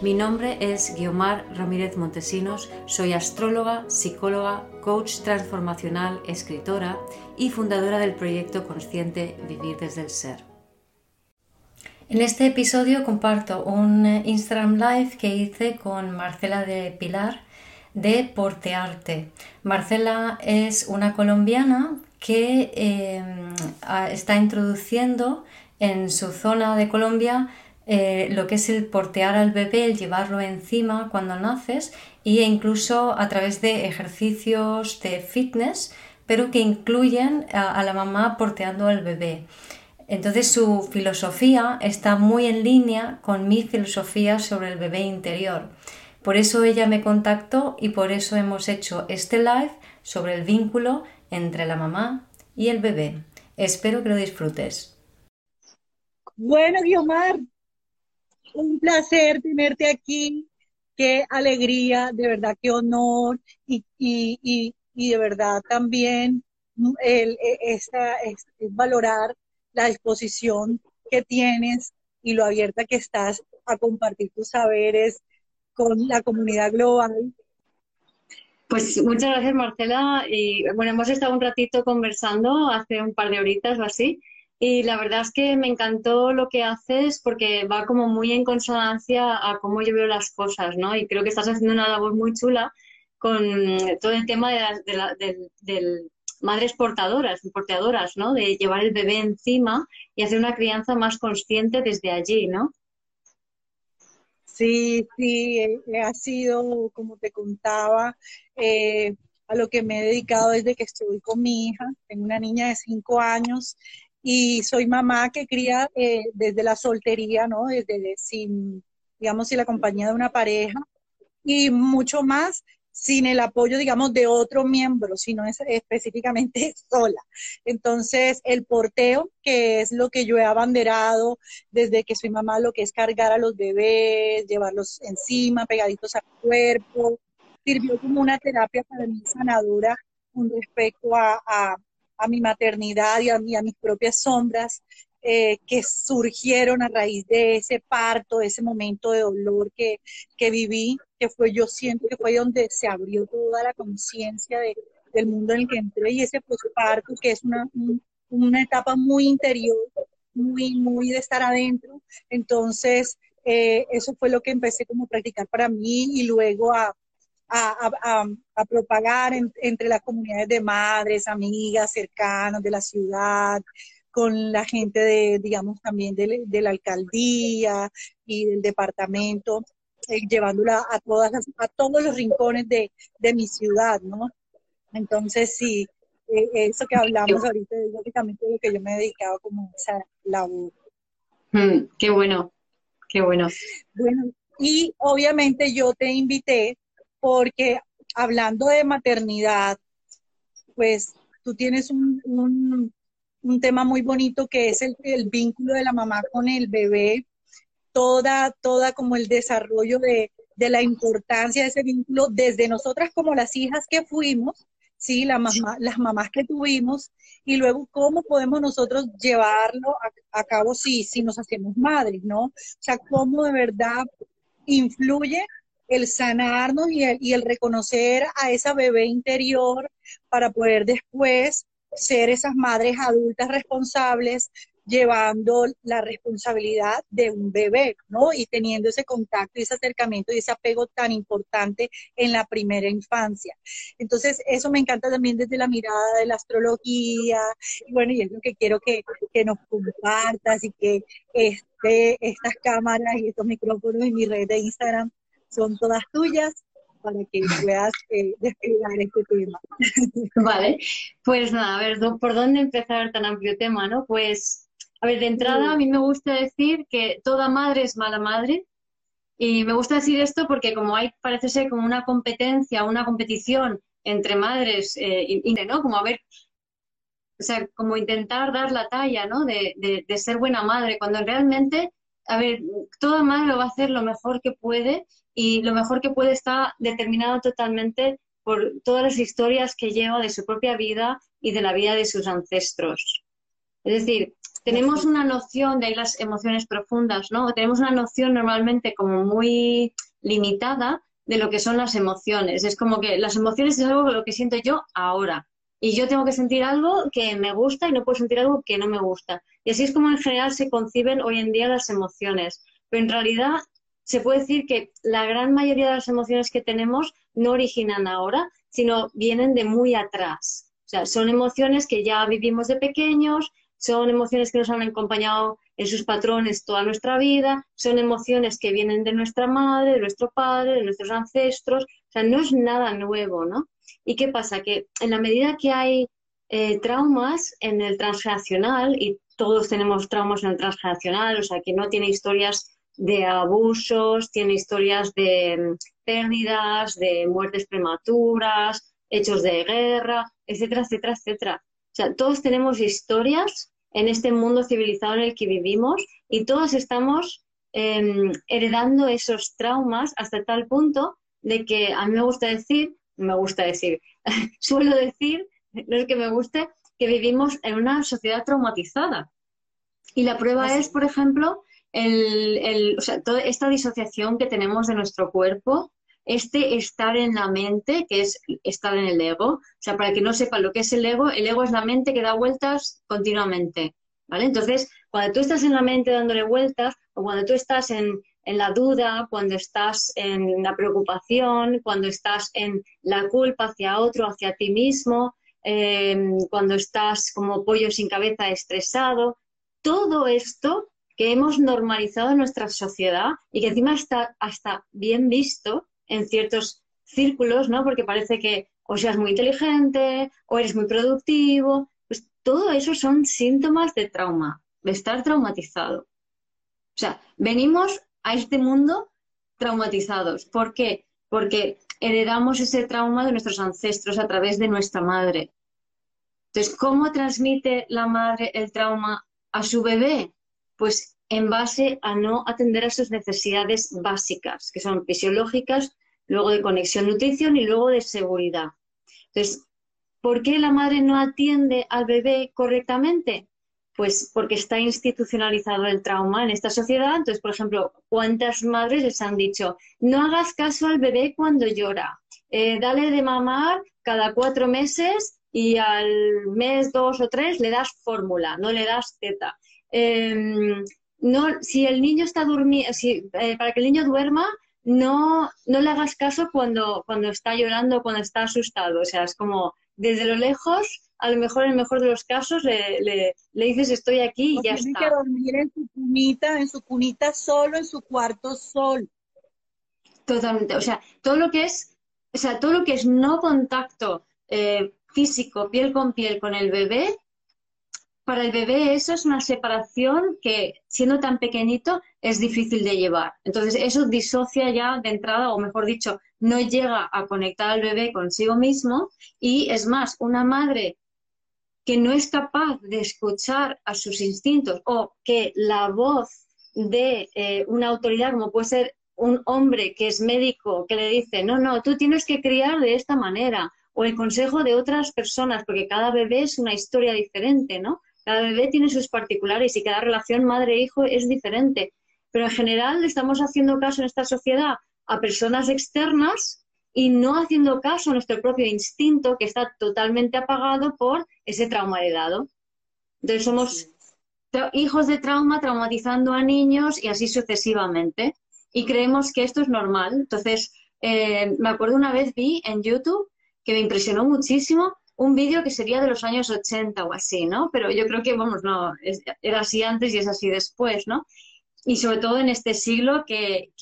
Mi nombre es Guiomar Ramírez Montesinos, soy astróloga, psicóloga, coach transformacional, escritora y fundadora del proyecto consciente Vivir desde el Ser. En este episodio comparto un Instagram Live que hice con Marcela de Pilar de Portearte. Marcela es una colombiana que eh, está introduciendo en su zona de Colombia eh, lo que es el portear al bebé, el llevarlo encima cuando naces e incluso a través de ejercicios de fitness, pero que incluyen a, la mamá porteando al bebé. Entonces su filosofía está muy en línea con mi filosofía sobre el bebé interior. Por eso ella me contactó y por eso hemos hecho este live sobre el vínculo entre la mamá y el bebé. Espero que lo disfrutes. Bueno, Guiomar, un placer tenerte aquí. Qué alegría, de verdad, qué honor y, y, y, de verdad también el, e, esta, es, valorar la disposición que tienes y lo abierta que estás a compartir tus saberes con la comunidad global. Pues muchas gracias Marcela y bueno, hemos estado un ratito conversando hace un par de horitas o así y la verdad es que me encantó lo que haces porque va como muy en consonancia a cómo yo veo las cosas, ¿no? Y creo que estás haciendo una labor muy chula con todo el tema de, de, madres portadoras, portadoras, ¿no? De llevar el bebé encima y hacer una crianza más consciente desde allí, ¿no? Sí, sí, eh, ha sido, como te contaba, eh, a lo que me he dedicado desde que estoy con mi hija. Tengo una niña de cinco años y soy mamá que cría eh, desde la soltería, ¿no? Desde sin, digamos, sin la compañía de una pareja y mucho más sin el apoyo, digamos, de otro miembro, sino es específicamente sola. Entonces, el porteo, que es lo que yo he abanderado desde que soy mamá, lo que es cargar a los bebés, llevarlos encima, pegaditos al cuerpo, sirvió como una terapia para mí sanadora con respecto a, a mi maternidad y a, a mis propias sombras eh, que surgieron a raíz de ese parto, ese momento de dolor que, que viví, que fue, yo siento que fue donde se abrió toda la conciencia de, del mundo en el que entré y ese posparto que es una, una etapa muy interior, muy, muy de estar adentro. Entonces, eh, eso fue lo que empecé como a practicar para mí y luego a, a, a, propagar entre las comunidades de madres, amigas, cercanos de la ciudad, con la gente de, digamos, también de, de la alcaldía y del departamento, eh, llevándola a todas a todos los rincones de, de mi ciudad, ¿no? Entonces, sí, eh, eso que hablamos ahorita es básicamente lo que yo me he dedicado como esa labor. Mm, qué bueno, qué bueno. Bueno, y obviamente yo te invité porque hablando de maternidad, pues tú tienes un, un, tema muy bonito que es el, el, vínculo de la mamá con el bebé, toda, toda como el desarrollo de, de la importancia de ese vínculo desde nosotras como las hijas que fuimos, ¿sí? La mamá, las mamás que tuvimos, y luego cómo podemos nosotros llevarlo a, a, cabo si, si nos hacemos madres, ¿no? O sea, cómo de verdad influye el sanarnos y el, y el reconocer a esa bebé interior para poder después ser esas madres adultas responsables llevando la responsabilidad de un bebé, ¿no? Y teniendo ese contacto y ese acercamiento y ese apego tan importante en la primera infancia. Entonces, eso me encanta también desde la mirada de la astrología. Y bueno, y es lo que quiero que, que nos compartas y que este, estas cámaras y estos micrófonos en mi red de Instagram son todas tuyas para que puedas eh, despegar este tema. Vale, pues nada, a ver, ¿por dónde empezar tan amplio tema, no? Pues, a ver, de entrada a mí me gusta decir que toda madre es mala madre Y me gusta decir esto porque como hay, parece ser como una competencia, una competición entre madres, eh, y, ¿no? Como a ver, o sea, como intentar dar la talla, ¿no? De, de, ser buena madre, cuando realmente, a ver, toda madre lo va a hacer lo mejor que puede y lo mejor que puede está determinado totalmente por todas las historias que lleva de su propia vida y de la vida de sus ancestros. Es decir, tenemos una noción de ahí las emociones profundas, ¿no? Tenemos una noción normalmente como muy limitada de lo que son las emociones. Es como que las emociones es algo lo que siento yo ahora. Y yo tengo que sentir algo que me gusta y no puedo sentir algo que no me gusta. Y así es como en general se conciben hoy en día las emociones. Pero en realidad se puede decir que la gran mayoría de las emociones que tenemos no originan ahora, sino vienen de muy atrás. O sea, son emociones que ya vivimos de pequeños, son emociones que nos han acompañado en sus patrones toda nuestra vida, son emociones que vienen de nuestra madre, de nuestro padre, de nuestros ancestros, o sea, no es nada nuevo, ¿no? ¿Y qué pasa? Que en la medida que hay eh, traumas en el transgeneracional, y todos tenemos traumas en el transgeneracional, o sea, que no tiene historias de abusos, tiene historias de mm, pérdidas, de muertes prematuras, hechos de guerra, etcétera, etcétera, etcétera sea, todos tenemos historias en este mundo civilizado en el que vivimos y todos estamos em, heredando esos traumas hasta tal punto de que a mí me gusta decir, me gusta decir, suelo decir, no es que me guste, que vivimos en una sociedad traumatizada. Y la prueba es, por ejemplo, toda esta disociación que tenemos de nuestro cuerpo este estar en la mente, que es estar en el ego. O sea, para que no sepa lo que es el ego, el ego es la mente que da vueltas continuamente. ¿Vale? Entonces, cuando tú estás en la mente dándole vueltas, o cuando tú estás en, la duda, cuando estás en la preocupación, cuando estás en la culpa hacia otro, hacia ti mismo, em, cuando estás como pollo sin cabeza estresado, todo esto que hemos normalizado en nuestra sociedad y que encima está hasta bien visto, en ciertos círculos, ¿no? Porque parece que o seas muy inteligente o eres muy productivo. Pues todo eso son síntomas de trauma, de estar traumatizado. O sea, venimos a este mundo traumatizados. ¿Por qué? Porque heredamos ese trauma de nuestros ancestros a través de nuestra madre. Entonces, ¿cómo transmite la madre el trauma a su bebé? Pues en base a no atender a sus necesidades básicas, que son fisiológicas, luego de conexión, nutrición y luego de seguridad. Entonces, ¿por qué la madre no atiende al bebé correctamente? Pues porque está institucionalizado el trauma en esta sociedad. Entonces, por ejemplo, ¿cuántas madres les han dicho, no hagas caso al bebé cuando llora? Eh, dale de mamar cada cuatro meses y al mes dos o tres le das fórmula, no le das teta. Em, no, si el niño está durmiendo, si, eh, para que el niño duerma, no, no le hagas caso cuando, cuando está llorando, cuando está asustado. O sea, es como desde lo lejos, a lo mejor en el mejor de los casos, le, le, dices estoy aquí y ya tiene que dormir en su cunita, en su cunita solo, en su cuarto solo. Totalmente. O sea, todo lo que es, o sea, todo lo que es no contacto eh, físico, piel con piel con el bebé, para el bebé eso es una separación que, siendo tan pequeñito, es difícil de llevar. Entonces, eso disocia ya de entrada, o mejor dicho, no llega a conectar al bebé consigo mismo. Y es más, una madre que no es capaz de escuchar a sus instintos o que la voz de eh, una autoridad, como puede ser un hombre que es médico, que le dice, no, no, tú tienes que criar de esta manera, o el consejo de otras personas, porque cada bebé es una historia diferente, ¿no? Cada bebé tiene sus particulares y cada relación madre-hijo es diferente. Pero en general estamos haciendo caso en esta sociedad a personas externas y no haciendo caso a nuestro propio instinto que está totalmente apagado por ese trauma heredado. Entonces somos hijos de trauma traumatizando a niños y así sucesivamente. Y creemos que esto es normal. Entonces, eh, me acuerdo una vez vi en YouTube que me impresionó muchísimo un vídeo que sería de los años 80 o así, ¿no? Pero yo creo que, vamos, no, era así antes y es así después, ¿no? Y sobre todo en este siglo que,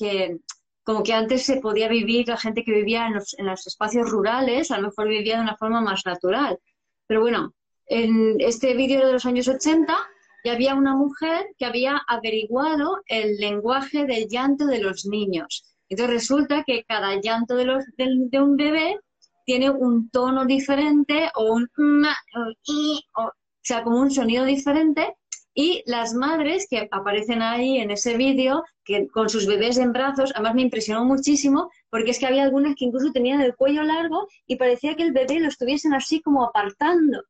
como que antes se podía vivir, la gente que vivía en los, espacios rurales, a lo mejor vivía de una forma más natural. Pero bueno, en este vídeo de los años 80 y había una mujer que había averiguado el lenguaje del llanto de los niños. Entonces resulta que cada llanto de, un bebé tiene un tono diferente o un o, sea, como un sonido diferente y las madres que aparecen ahí en ese vídeo, que con sus bebés en brazos, además me impresionó muchísimo, porque es que había algunas que incluso tenían el cuello largo y parecía que el bebé lo estuviesen así como apartando.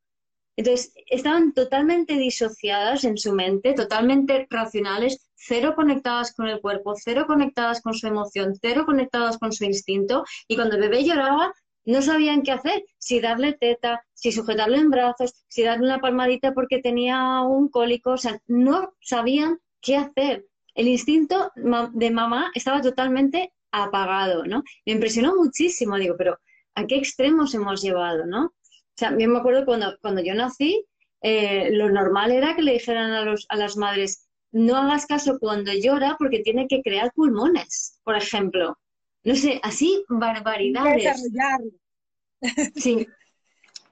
Entonces, estaban totalmente disociadas en su mente, totalmente racionales, cero conectadas con el cuerpo, cero conectadas con su emoción, cero conectadas con su instinto. Y cuando el bebé lloraba, no sabían qué hacer, si darle teta, si sujetarlo en brazos, si darle una palmadita porque tenía un cólico, o sea, no sabían qué hacer. El instinto de mamá estaba totalmente apagado, ¿no? Me impresionó muchísimo, digo, pero ¿a qué extremos hemos llevado, no? O sea, yo me acuerdo cuando, cuando yo nací, eh, lo normal era que le dijeran a, los, a las madres, no hagas caso cuando llora porque tiene que crear pulmones, por ejemplo no sé, así barbaridades. Sí.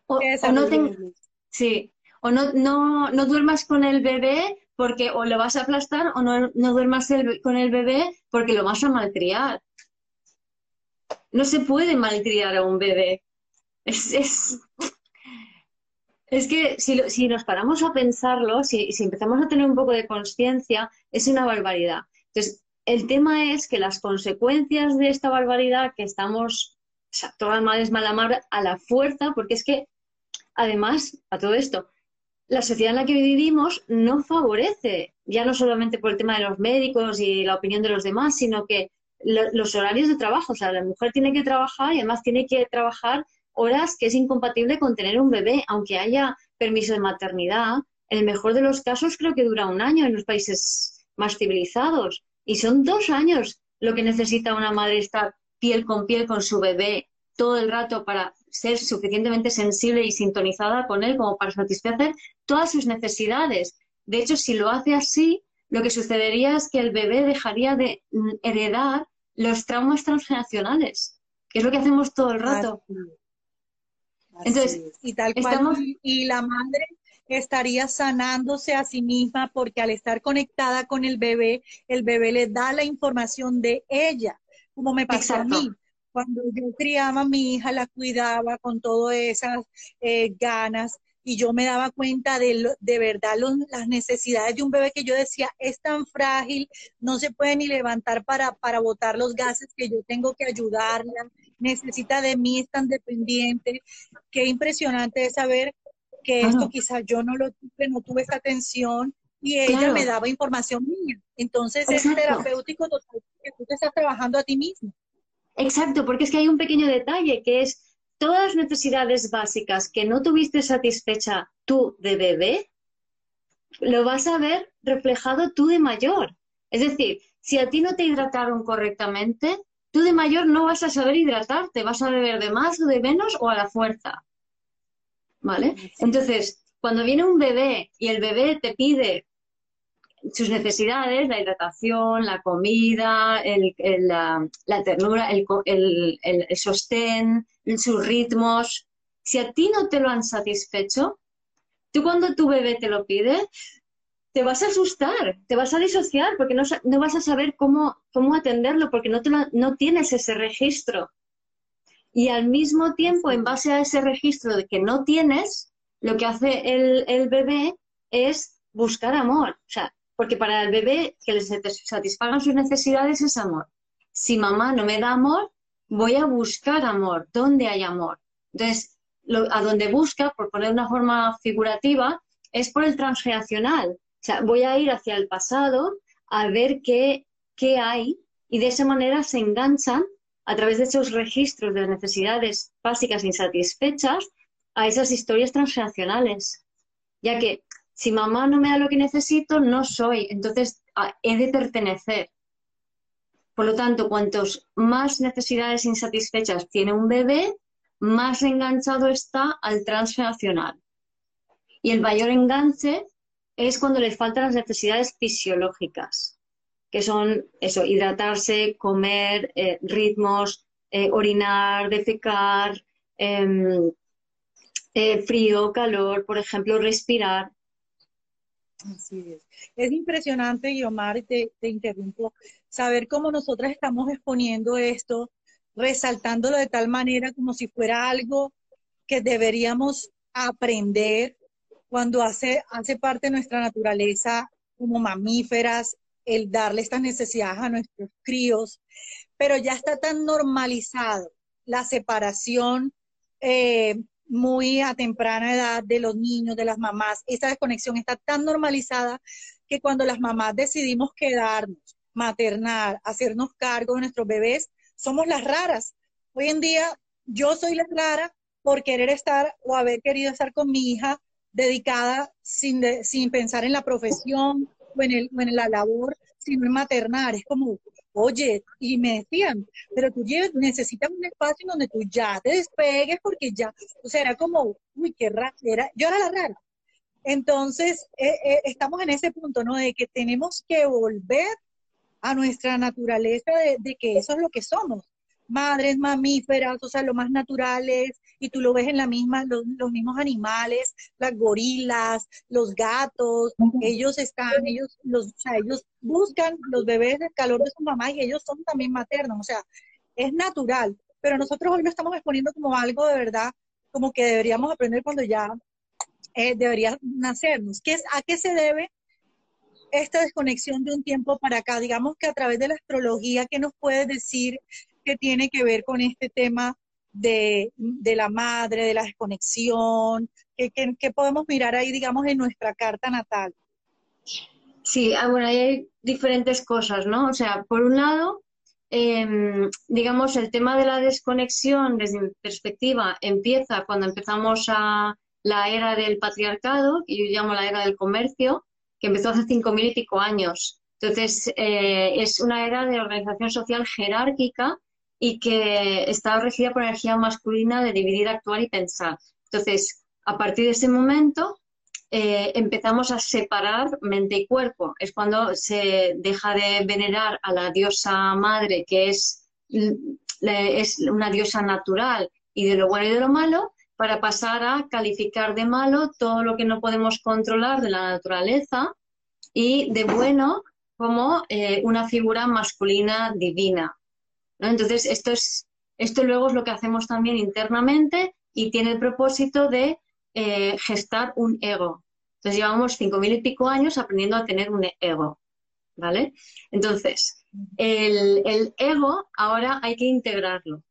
O, no sí. o no, no, no duermas con el bebé porque o lo vas a aplastar o no, no duermas con el bebé porque lo vas a malcriar. No se puede malcriar a un bebé. Es, es, es que si, si, nos paramos a pensarlo, si, si empezamos a tener un poco de conciencia, es una barbaridad. Entonces, el tema es que las consecuencias de esta barbaridad que estamos, todas madres malamar a la fuerza, porque es que, además, a todo esto, la sociedad en la que vivimos no favorece, ya no solamente por el tema de los médicos y la opinión de los demás, sino que los horarios de trabajo, o sea, la mujer tiene que trabajar y además tiene que trabajar horas que es incompatible con tener un bebé, aunque haya permiso de maternidad. En el mejor de los casos creo que dura un año en los países más civilizados. Y son dos años lo que necesita una madre estar piel con piel con su bebé todo el rato para ser suficientemente sensible y sintonizada con él como para satisfacer todas sus necesidades. De hecho, si lo hace así, lo que sucedería es que el bebé dejaría de mm, heredar los traumas transgeneracionales, que es lo que hacemos todo el rato. Entonces, y tal cual, y la madre estaría sanándose a sí misma porque al estar conectada con el bebé, el bebé le da la información de ella, como me pasó a mí. Cuando yo criaba a mi hija, la cuidaba con todas esas eh, ganas y yo me daba cuenta de, de verdad las necesidades de un bebé que yo decía, es tan frágil, no se puede ni levantar para, para botar los gases que yo tengo que ayudarla, necesita de mí, es tan dependiente. Qué impresionante es saber que esto quizás yo no lo tuve, no tuve esa atención y ella me daba información mía. Entonces es terapéutico total que tú te estás trabajando a ti mismo. Exacto, porque es que hay un pequeño detalle que es todas las necesidades básicas que no tuviste satisfecha tú de bebé, lo vas a ver reflejado tú de mayor. Es decir, si a ti no te hidrataron correctamente, tú de mayor no vas a saber hidratarte, vas a beber de más o de menos o a la fuerza. ¿Vale? Entonces, cuando viene un bebé y el bebé te pide sus necesidades, la hidratación, la comida, la, ternura, el, el, sostén, sus ritmos, si a ti no te lo han satisfecho, tú cuando tu bebé te lo pide, te vas a asustar, te vas a disociar porque no, no vas a saber cómo, cómo atenderlo porque no, te no tienes ese registro. Y al mismo tiempo, en base a ese registro de que no tienes, lo que hace el, bebé es buscar amor. O sea, porque para el bebé que le satisfagan sus necesidades es amor. Si mamá no me da amor, voy a buscar amor. ¿Dónde hay amor? Entonces, a donde busca, por poner una forma figurativa, es por el transgeneracional. O sea, voy a ir hacia el pasado a ver qué, qué hay y de esa manera se enganchan a través de esos registros de necesidades básicas insatisfechas a esas historias transgeneracionales. Ya que si mamá no me da lo que necesito, no soy, entonces he de pertenecer. Por lo tanto, cuantos más necesidades insatisfechas tiene un bebé, más enganchado está al transgeneracional. Y el mayor enganche es cuando le faltan las necesidades fisiológicas que son eso, hidratarse, comer, eh, ritmos, eh, orinar, defecar, em, eh, frío, calor, por ejemplo, respirar. Así es. Es impresionante, Guiomar, te, te interrumpo, saber cómo nosotras estamos exponiendo esto, resaltándolo de tal manera como si fuera algo que deberíamos aprender cuando hace, hace parte de nuestra naturaleza como mamíferas, el darle estas necesidades a nuestros críos, pero ya está tan normalizado la separación eh, muy a temprana edad de los niños, de las mamás. Esa desconexión está tan normalizada que cuando las mamás decidimos quedarnos, maternar, hacernos cargo de nuestros bebés, somos las raras. Hoy en día yo soy la rara por querer estar o haber querido estar con mi hija dedicada sin, sin pensar en la profesión o en, el, en la labor, sino en maternar. Es como, oye, y me decían, pero tú necesitas un espacio en donde tú ya te despegues porque ya, o sea, era como, uy, qué rara, era, yo era la rara. Entonces, eh, eh, estamos en ese punto, ¿no? De que tenemos que volver a nuestra naturaleza de, que eso es lo que somos. Madres mamíferas, o sea, lo más naturales, y tú lo ves en la misma, los, mismos animales, las gorilas, los gatos, ellos están, ellos, los, o sea, ellos buscan los bebés del calor de su mamá y ellos son también maternos, o sea, es natural, pero nosotros hoy lo estamos exponiendo como algo de verdad, como que deberíamos aprender cuando ya eh, debería nacernos. ¿Qué es, ¿A qué se debe esta desconexión de un tiempo para acá? Digamos que a través de la astrología, ¿qué nos puedes decir que tiene que ver con este tema de, la madre, de la desconexión? ¿Qué, podemos mirar ahí, digamos, en nuestra carta natal? Sí, ah, bueno, ahí hay diferentes cosas, ¿no? O sea, por un lado, em, digamos, el tema de la desconexión, desde mi perspectiva, empieza cuando empezamos a la era del patriarcado, que yo llamo la era del comercio, que empezó hace cinco mil y pico años. Entonces, eh, es una era de organización social jerárquica y que está regida por energía masculina de dividir, actuar y pensar. Entonces, a partir de ese momento, eh, empezamos a separar mente y cuerpo. Es cuando se deja de venerar a la diosa madre, que es, es una diosa natural y de lo bueno y de lo malo, para pasar a calificar de malo todo lo que no podemos controlar de la naturaleza y de bueno como eh, una figura masculina divina. Entonces, esto, es, esto luego es lo que hacemos también internamente y tiene el propósito de eh, gestar un ego. Entonces, llevamos cinco mil y pico años aprendiendo a tener un ego. ¿Vale? Entonces, el, el ego ahora hay que integrarlo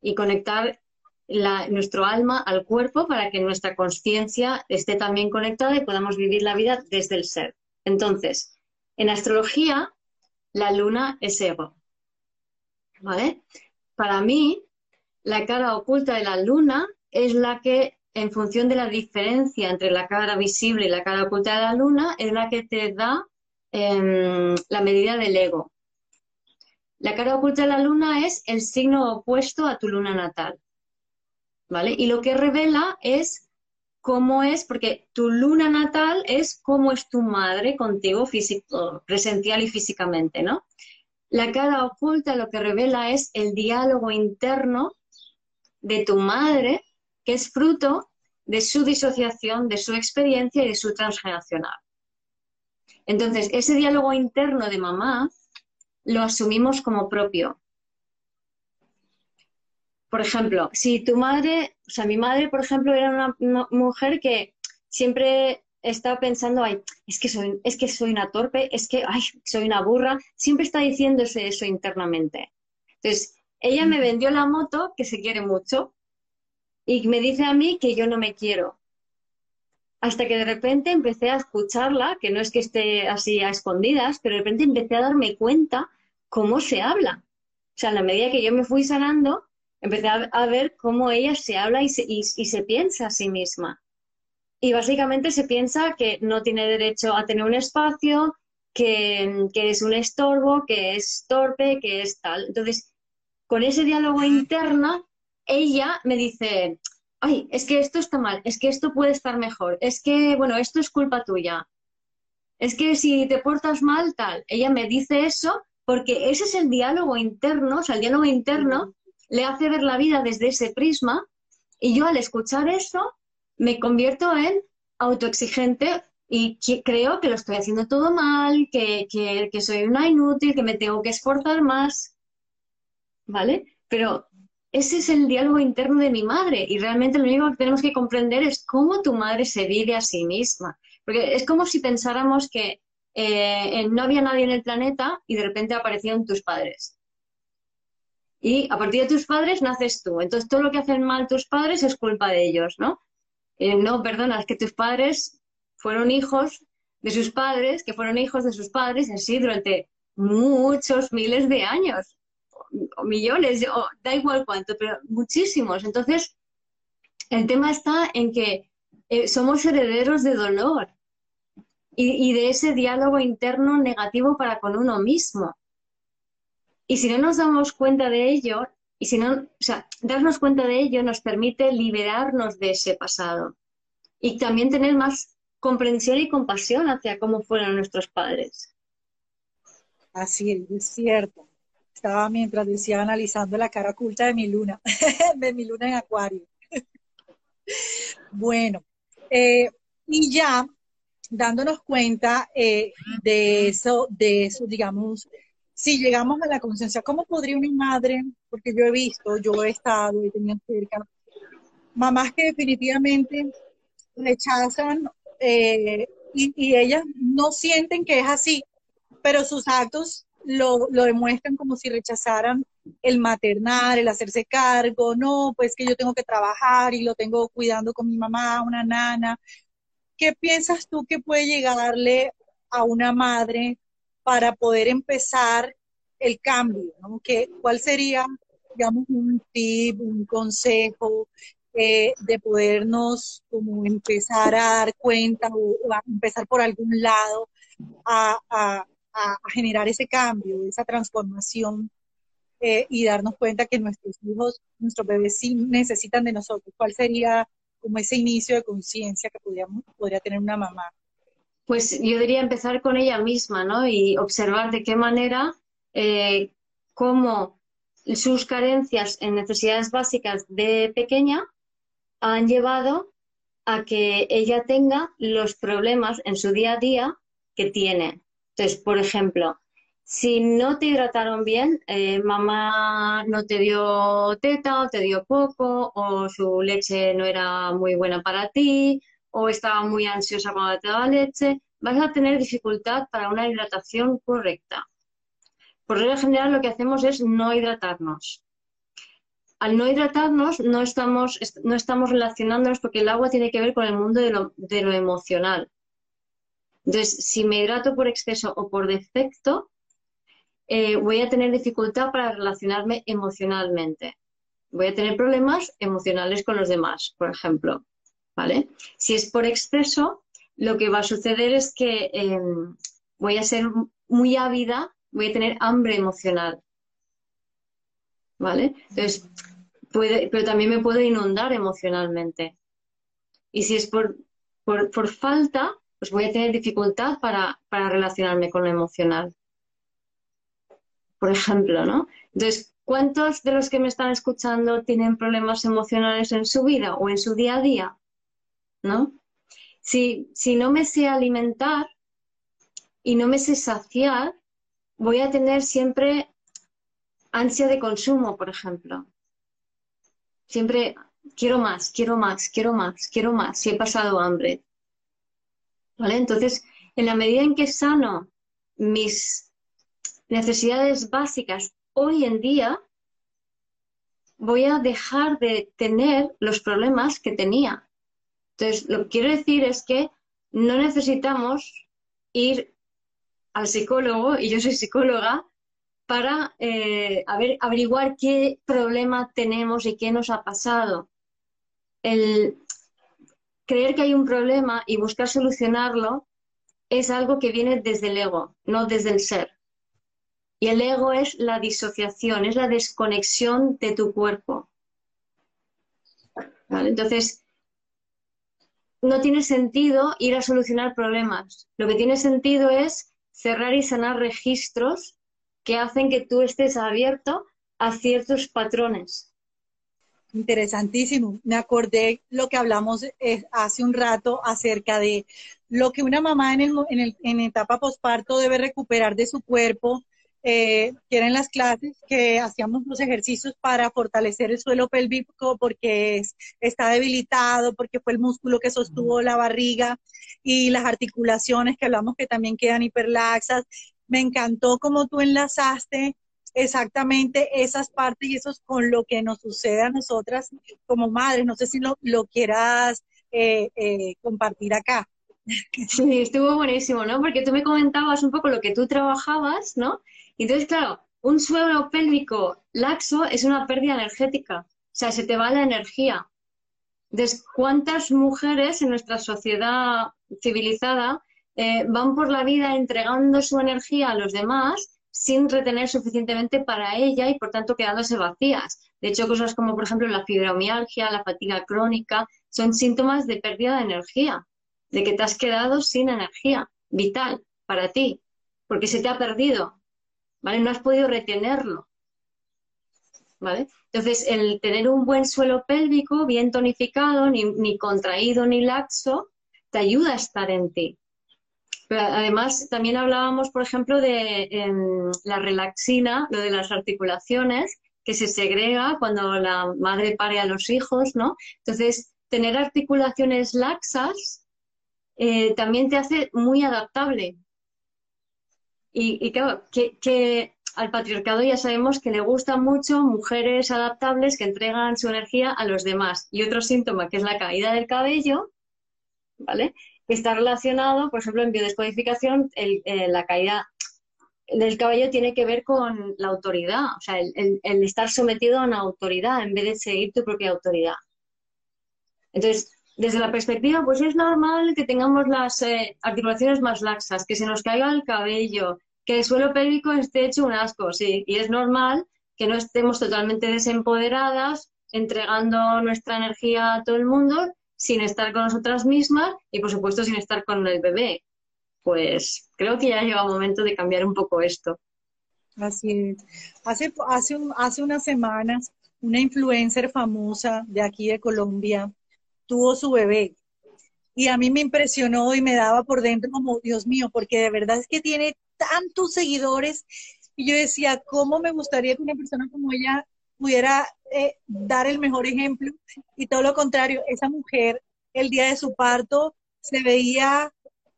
y conectar nuestro alma al cuerpo para que nuestra conciencia esté también conectada y podamos vivir la vida desde el ser. Entonces, en astrología, la luna es ego. ¿Vale? Para mí, la cara oculta de la luna es la que, en función de la diferencia entre la cara visible y la cara oculta de la luna, es la que te da em, la medida del ego. La cara oculta de la luna es el signo opuesto a tu luna natal. ¿vale? Y lo que revela es cómo es, porque tu luna natal es cómo es tu madre contigo presencial y físicamente, ¿no? La cara oculta lo que revela es el diálogo interno de tu madre, que es fruto de su disociación, de su experiencia y de su transgeneracional. Entonces, ese diálogo interno de mamá lo asumimos como propio por ejemplo, si tu madre, o sea, mi madre, por ejemplo, era una, mujer que siempre está pensando, ay, es que soy, es que soy una torpe, es que, ay, soy una burra, siempre está diciéndose eso internamente. Entonces, ella me vendió la moto, que se quiere mucho, y me dice a mí que yo no me quiero. Hasta que de repente empecé a escucharla, que no es que esté así a escondidas, pero de repente empecé a darme cuenta cómo se habla. O sea, a la medida que yo me fui sanando, empecé a, ver cómo ella se habla y se, piensa a sí misma. Y básicamente se piensa que no tiene derecho a tener un espacio, que, es un estorbo, que es torpe, que es tal. Entonces, con ese diálogo interno, ella me dice, ay, es que esto está mal, es que esto puede estar mejor, es que, bueno, esto es culpa tuya. Es que si te portas mal, tal. Ella me dice eso porque ese es el diálogo interno, o sea, el diálogo interno le hace ver la vida desde ese prisma y yo al escuchar eso me convierto en autoexigente y creo que lo estoy haciendo todo mal, que, que, soy una inútil, que me tengo que esforzar más, ¿vale? Pero ese es el diálogo interno de mi madre y realmente lo único que tenemos que comprender es cómo tu madre se vive a sí misma. Porque es como si pensáramos que eh, no había nadie en el planeta y de repente aparecieron tus padres. Y a partir de tus padres naces tú. Entonces todo lo que hacen mal tus padres es culpa de ellos, ¿no? Eh, no, perdona, es que tus padres fueron hijos de sus padres, que fueron hijos de sus padres, así durante muchos miles de años, o millones, o da igual cuánto, pero muchísimos. Entonces, el tema está en que eh, somos herederos de dolor y, y de ese diálogo interno negativo para con uno mismo. Y si no nos damos cuenta de ello, y si no, o sea, darnos cuenta de ello nos permite liberarnos de ese pasado y también tener más comprensión y compasión hacia cómo fueron nuestros padres. Así es, es cierto. Estaba mientras decía analizando la cara oculta de mi luna, de mi luna en acuario. bueno, eh, y ya dándonos cuenta eh, de eso, de eso, digamos, si llegamos a la conciencia, ¿cómo podría una madre, porque yo he visto, yo he estado, he tenido cerca, mamás que definitivamente rechazan eh, y, ellas no sienten que es así, pero sus actos lo, demuestran como si rechazaran el maternar, el hacerse cargo, no, pues que yo tengo que trabajar y lo tengo cuidando con mi mamá, una nana. ¿Qué piensas tú que puede llegarle a una madre para poder empezar el cambio? ¿Cuál sería, digamos, un tip, un consejo eh, de podernos como empezar a dar cuenta o, a empezar por algún lado a, generar ese cambio, esa transformación eh, y darnos cuenta que nuestros hijos, nuestros bebés sí necesitan de nosotros. ¿Cuál sería como ese inicio de conciencia que podríamos, podría tener una mamá? Pues yo diría empezar con ella misma, ¿no? Y observar de qué manera, eh, cómo sus carencias en necesidades básicas de pequeña han llevado a que ella tenga los problemas en su día a día que tiene. Entonces, por ejemplo, si no te hidrataron bien, eh, mamá no te dio teta o te dio poco, o su leche no era muy buena para ti, o estaba muy ansiosa cuando te daba leche, vas a tener dificultad para una hidratación correcta. Por regla general, lo que hacemos es no hidratarnos al no hidratarnos no estamos, no estamos relacionándonos porque el agua tiene que ver con el mundo de lo, emocional. Entonces, si me hidrato por exceso o por defecto, eh, voy a tener dificultad para relacionarme emocionalmente. Voy a tener problemas emocionales con los demás, por ejemplo. ¿Vale? Si es por exceso, lo que va a suceder es que em, voy a ser muy ávida, voy a tener hambre emocional. ¿Vale? Entonces, pero también me puedo inundar emocionalmente. Y si es por, por, falta, pues voy a tener dificultad para, para, relacionarme con lo emocional. Por ejemplo, ¿no? Entonces, ¿cuántos de los que me están escuchando tienen problemas emocionales en su vida o en su día a día? ¿No? Si, si no me sé alimentar y no me sé saciar, voy a tener siempre ansia de consumo, por ejemplo. Siempre quiero más, quiero más, quiero más, quiero más, si he pasado hambre. ¿Vale? Entonces, en la medida en que sano mis necesidades básicas hoy en día, voy a dejar de tener los problemas que tenía. Entonces, lo que quiero decir es que no necesitamos ir al psicólogo, y yo soy psicóloga, para eh, averiguar qué problema tenemos y qué nos ha pasado. El creer que hay un problema y buscar solucionarlo es algo que viene desde el ego, no desde el ser. Y el ego es la disociación, es la desconexión de tu cuerpo. Entonces, no tiene sentido ir a solucionar problemas. Lo que tiene sentido es cerrar y sanar registros que hacen que tú estés abierto a ciertos patrones. Interesantísimo. Me acordé lo que hablamos eh, hace un rato acerca de lo que una mamá en, el, en, el, en etapa posparto debe recuperar de su cuerpo, eh, que eran las clases que hacíamos los ejercicios para fortalecer el suelo pélvico porque está debilitado, porque fue el músculo que sostuvo la barriga y las articulaciones que hablamos que también quedan hiperlaxas. Me encantó cómo tú enlazaste exactamente esas partes y eso es con lo que nos sucede a nosotras como madres. No sé si lo, lo quieras eh, eh, compartir acá. Sí, estuvo buenísimo, ¿no? Porque tú me comentabas un poco lo que tú trabajabas, ¿no? Entonces, claro, un suelo pélvico laxo es una pérdida energética, o sea, se te va la energía. Entonces, ¿cuántas mujeres en nuestra sociedad civilizada eh, van por la vida entregando su energía a los demás sin retener suficientemente para ella y por tanto quedándose vacías? De hecho, cosas como, por ejemplo, la fibromialgia, la fatiga crónica, son síntomas de pérdida de energía, de que te has quedado sin energía vital para ti, porque se te ha perdido. ¿Vale? No has podido retenerlo, ¿vale? Entonces, el tener un buen suelo pélvico, bien tonificado, ni, contraído ni laxo, te ayuda a estar en ti. Pero además, también hablábamos, por ejemplo, de la relaxina, lo de las articulaciones, que se segrega cuando la madre pare a los hijos, ¿no? Entonces, tener articulaciones laxas eh, también te hace muy adaptable y, claro, que, al patriarcado ya sabemos que le gustan mucho mujeres adaptables que entregan su energía a los demás. Y otro síntoma, que es la caída del cabello, ¿vale? Que está relacionado, por ejemplo, en biodescodificación, el, eh, la caída del cabello tiene que ver con la autoridad, o sea, el, estar sometido a una autoridad en vez de seguir tu propia autoridad. Entonces, desde la perspectiva, pues es normal que tengamos las eh, articulaciones más laxas, que se nos caiga el cabello, que el suelo pélvico esté hecho un asco, sí, y es normal que no estemos totalmente desempoderadas, entregando nuestra energía a todo el mundo, sin estar con nosotras mismas y, por supuesto, sin estar con el bebé. Pues creo que ya llega el momento de cambiar un poco esto. Así es. Hace, hace, hace unas semanas, una influencer famosa de aquí de Colombia tuvo su bebé. Y a mí me impresionó y me daba por dentro como, Dios mío, porque de verdad es que tiene tantos seguidores. Y yo decía, ¿cómo me gustaría que una persona como ella pudiera eh, dar el mejor ejemplo? Y todo lo contrario, esa mujer, el día de su parto, se veía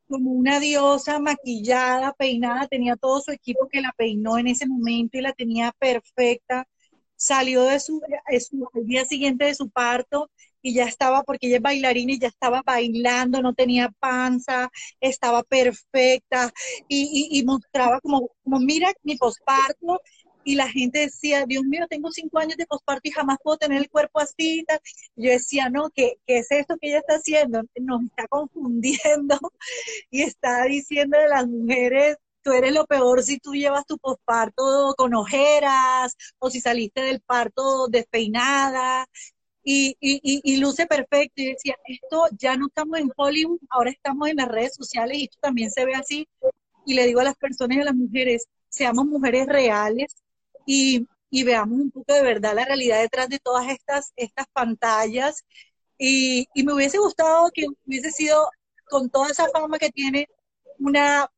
como una diosa maquillada, peinada, tenía todo su equipo que la peinó en ese momento y la tenía perfecta. Salió de su, día siguiente de su parto y ya estaba, porque ella es bailarina y ya estaba bailando, no tenía panza, estaba perfecta y, mostraba como, como, mira mi posparto. Y la gente decía, Dios mío, tengo cinco años de posparto y jamás puedo tener el cuerpo así. Yo decía, no, ¿qué, ¿qué es esto que ella está haciendo? Nos está confundiendo y está diciendo de las mujeres tú eres lo peor si tú llevas tu posparto con ojeras o si saliste del parto despeinada y, y, y, luce perfecto. Y decía, esto ya no estamos en Hollywood, ahora estamos en las redes sociales y esto también se ve así. Y le digo a las personas y a las mujeres, seamos mujeres reales y, y veamos un poco de verdad la realidad detrás de todas estas, estas pantallas. Y, y me hubiese gustado que hubiese sido, con toda esa fama que tiene, una,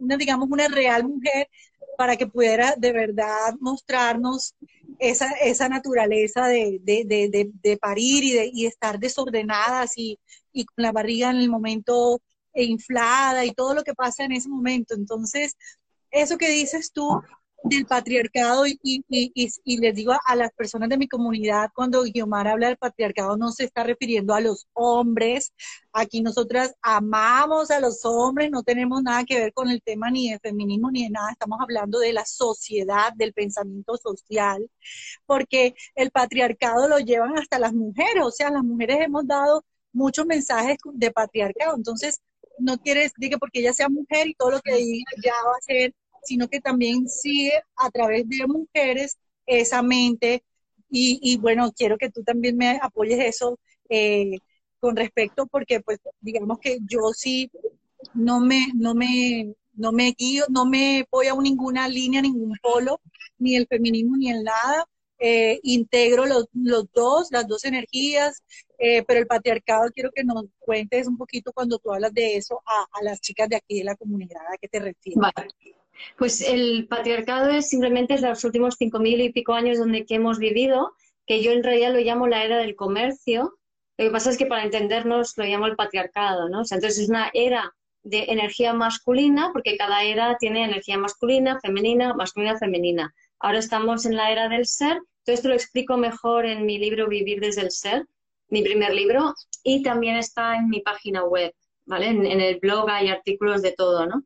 una digamos, una real mujer para que pudiera de verdad mostrarnos esa, esa naturaleza de, de, de, de parir y de y estar desordenadas y, y, con la barriga en el momento inflada y todo lo que pasa en ese momento. Entonces, eso que dices tú del patriarcado y, y, y, les digo a, las personas de mi comunidad, cuando Guiomar habla del patriarcado, no se está refiriendo a los hombres. Aquí nosotras amamos a los hombres, no tenemos nada que ver con el tema ni de feminismo ni de nada, estamos hablando de la sociedad, del pensamiento social, porque el patriarcado lo llevan hasta las mujeres, o sea, las mujeres hemos dado muchos mensajes de patriarcado, entonces no quiere decir que porque ella sea mujer y todo lo que diga ya va a ser sino que también sigue a través de mujeres esa mente. Y, bueno, quiero que tú también me apoyes eso eh, con respecto, porque pues digamos que yo sí no me, no me, no me guío, no me voy a ninguna línea, ningún polo, ni el feminismo ni el nada. eh, integro los, dos, las dos energías, eh, pero el patriarcado quiero que nos cuentes un poquito cuando tú hablas de eso a, las chicas de aquí de la comunidad, ¿a qué te refieres? Pues el patriarcado es simplemente los últimos cinco mil y pico años donde que hemos vivido, que yo en realidad lo llamo la era del comercio. Lo que pasa es que para entendernos lo llamo el patriarcado, ¿no? entonces es una era de energía masculina, porque cada era tiene energía masculina, femenina, masculina, femenina. Ahora estamos en la era del ser, todo esto lo explico mejor en mi libro Vivir desde el Ser, mi primer libro, y también está en mi página web, ¿vale? En, el blog hay artículos de todo, ¿no?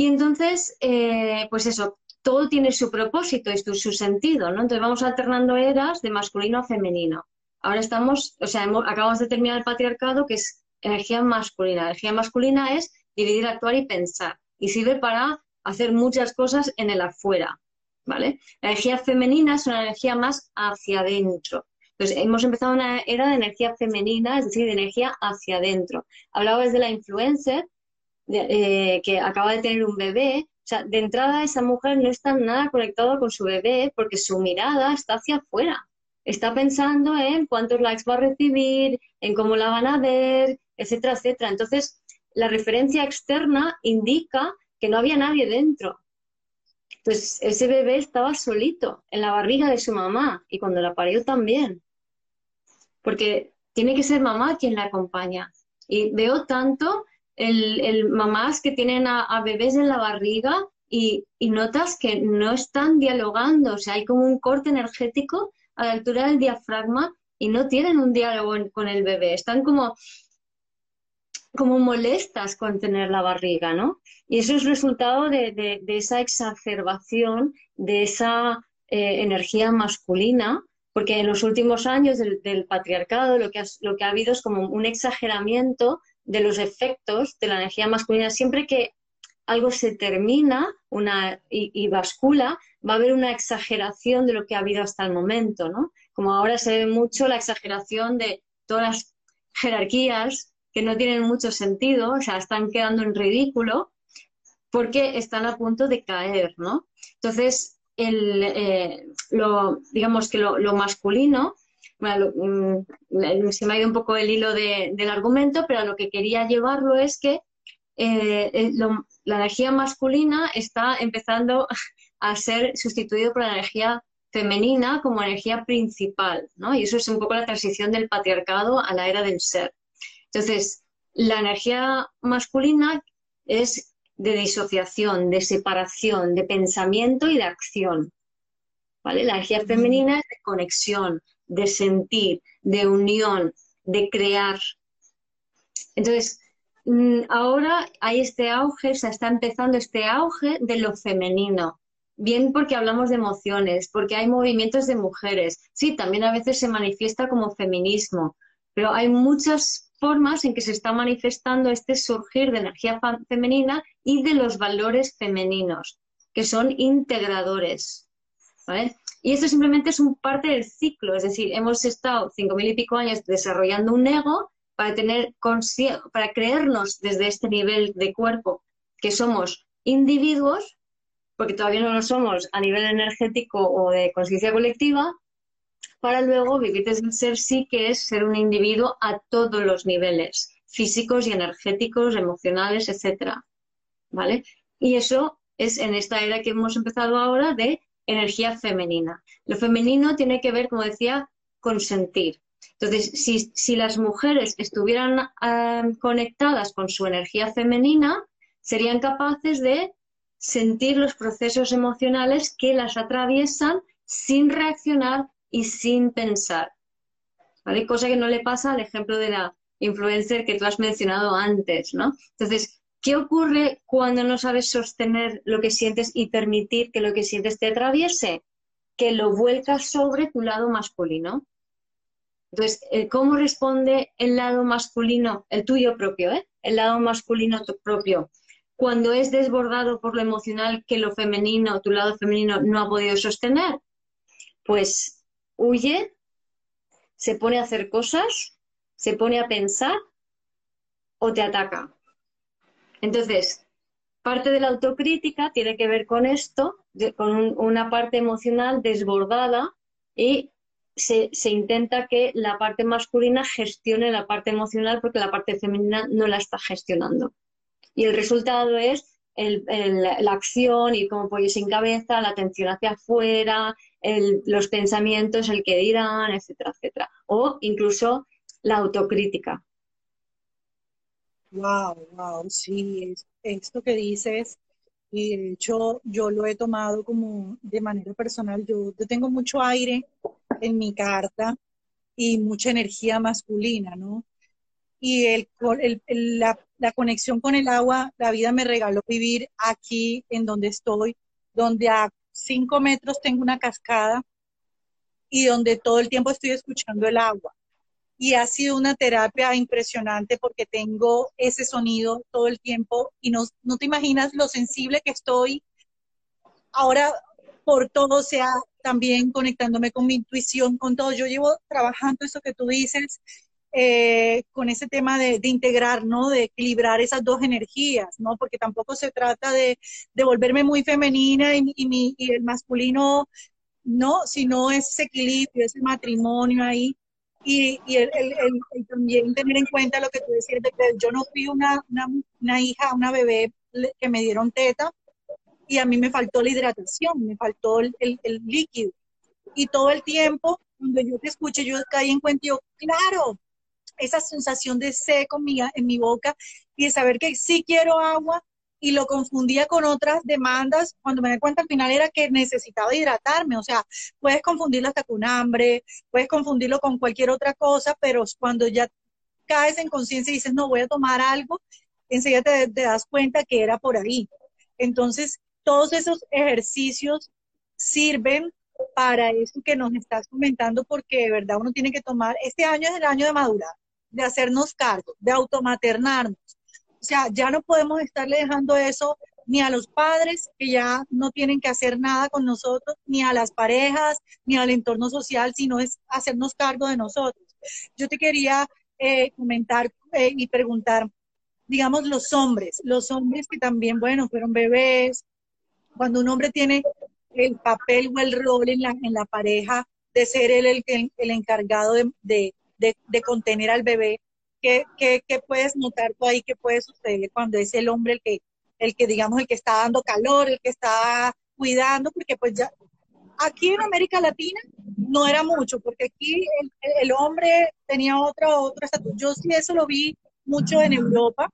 Y entonces, eh, pues eso, todo tiene su propósito y su, su, sentido, ¿no? Entonces vamos alternando eras de masculino a femenino. Ahora estamos, o sea, acabamos de terminar el patriarcado, que es energía masculina. Energía masculina es dividir, actuar y pensar. Y sirve para hacer muchas cosas en el afuera. ¿Vale? La energía femenina es una energía más hacia adentro. Entonces, hemos empezado una era de energía femenina, es decir, de energía hacia adentro. Hablabas de la influencer eh, que acaba de tener un bebé. O sea, de entrada esa mujer no está nada conectada con su bebé porque su mirada está hacia afuera. Está pensando en cuántos likes va a recibir, en cómo la van a ver, etcétera, etcétera. Entonces, la referencia externa indica que no había nadie dentro. Entonces, ese bebé estaba solito en la barriga de su mamá y cuando la parió también. Porque tiene que ser mamá quien la acompaña. Y veo tanto el, mamás que tienen a, bebés en la barriga y, notas que no están dialogando. O sea, hay como un corte energético a la altura del diafragma y no tienen un diálogo con el bebé. Están como como molestas con tener la barriga, ¿no? Y eso es resultado de, esa exacerbación de esa eh, energía masculina, porque en los últimos años del, patriarcado lo que, ha, lo que ha habido es como un exageramiento de los efectos de la energía masculina. Siempre que algo se termina una, y, y, bascula, va a haber una exageración de lo que ha habido hasta el momento, ¿no? Como ahora se ve mucho la exageración de todas las jerarquías que no tienen mucho sentido, o sea, están quedando en ridículo porque están a punto de caer, ¿no? Entonces, el, eh, lo, digamos que lo, masculino, bueno, mm, se me ha ido un poco el hilo del argumento, pero a lo que quería llevarlo es que eh, eh, la energía masculina está empezando a ser sustituido por la energía femenina como energía principal, ¿no? Y eso es un poco la transición del patriarcado a la era del ser. Entonces, la energía masculina es de disociación, de separación, de pensamiento y de acción. ¿Vale? La energía femenina es de conexión, de sentir, de unión, de crear. Entonces, mm, ahora hay este auge, se está empezando este auge de lo femenino. Bien porque hablamos de emociones, porque hay movimientos de mujeres. Sí, también a veces se manifiesta como feminismo, pero hay muchas formas en que se está manifestando este surgir de energía femenina y de los valores femeninos, que son integradores. Y esto simplemente es un parte del ciclo, es decir, hemos estado cinco mil y pico años desarrollando un ego para tener para creernos desde este nivel de cuerpo que somos individuos, porque todavía no lo somos a nivel energético o de conciencia colectiva, para luego vivir desde el ser sí que es ser un individuo a todos los niveles, físicos y energéticos, emocionales, etcétera. ¿Vale? Y eso es en esta era que hemos empezado ahora de energía femenina. Lo femenino tiene que ver, como decía, con sentir. Entonces, si, las mujeres estuvieran eh, conectadas con su energía femenina, serían capaces de sentir los procesos emocionales que las atraviesan sin reaccionar y sin pensar. ¿Vale? Cosa que no le pasa al ejemplo de la influencer que tú has mencionado antes, ¿no? Entonces, ¿qué ocurre cuando no sabes sostener lo que sientes y permitir que lo que sientes te atraviese? Que lo vuelcas sobre tu lado masculino. Entonces, eh, ¿cómo responde el lado masculino, el tuyo propio, ¿eh? el lado masculino propio, cuando es desbordado por lo emocional que lo femenino, tu lado femenino, no ha podido sostener? Pues huye, se pone a hacer cosas, se pone a pensar o te ataca. Entonces, parte de la autocrítica tiene que ver con esto, con una parte emocional desbordada y se, intenta que la parte masculina gestione la parte emocional porque la parte femenina no la está gestionando. Y el resultado es la acción y cómo pollo sin cabeza, la atención hacia afuera, los pensamientos, el que dirán, etcétera, etcétera. O incluso la autocrítica. Wow, wow, sí, esto que dices, y de hecho yo lo he tomado como de manera personal, yo, tengo mucho aire en mi carta y mucha energía masculina, ¿no? Y el, la, la conexión con el agua, la vida me regaló vivir aquí en donde estoy, donde a cinco metros tengo una cascada y donde todo el tiempo estoy escuchando el agua y ha sido una terapia impresionante porque tengo ese sonido todo el tiempo y no, no te imaginas lo sensible que estoy ahora por todo, o sea, también conectándome con mi intuición, con todo. Yo llevo trabajando eso que tú dices, eh, con ese tema de, integrar, ¿no? De equilibrar esas dos energías, ¿no? Porque tampoco se trata de, de volverme muy femenina y, y, y el masculino, no, sino ese equilibrio, ese matrimonio ahí y, y el, el, también tener en cuenta lo que tú decías, de que yo no fui una, una, una, hija, una bebé que me dieron teta y a mí me faltó la hidratación, me faltó el, líquido. Y todo el tiempo, cuando yo te escuché, yo caí en cuenta, yo, claro, esa sensación de seco en mi, en mi boca y de saber que sí quiero agua, y lo confundía con otras demandas, cuando me di cuenta al final era que necesitaba hidratarme, o sea, puedes confundirlo hasta con hambre, puedes confundirlo con cualquier otra cosa, pero cuando ya caes en conciencia y dices, no, voy a tomar algo, enseguida te, das cuenta que era por ahí. Entonces, todos esos ejercicios sirven para eso que nos estás comentando, porque de verdad uno tiene que tomar, este año es el año de madurar, de hacernos cargo, de automaternarnos o sea, ya no podemos estarle dejando eso ni a los padres que ya no tienen que hacer nada con nosotros, ni a las parejas, ni al entorno social, sino es hacernos cargo de nosotros. Yo te quería eh, comentar eh, y preguntar, digamos, los hombres, los hombres que también, bueno, fueron bebés, cuando un hombre tiene el papel o el rol en la, en la pareja de ser él el, el, encargado de, de, de contener al bebé, ¿Qué, qué, qué puedes notar tú ahí que puede suceder cuando es el hombre el que, el que, digamos, el que está dando calor, el que está cuidando? Porque pues ya, aquí en América Latina no era mucho, porque aquí el, hombre tenía otra, otra estatus. Yo sí eso lo vi mucho en Europa,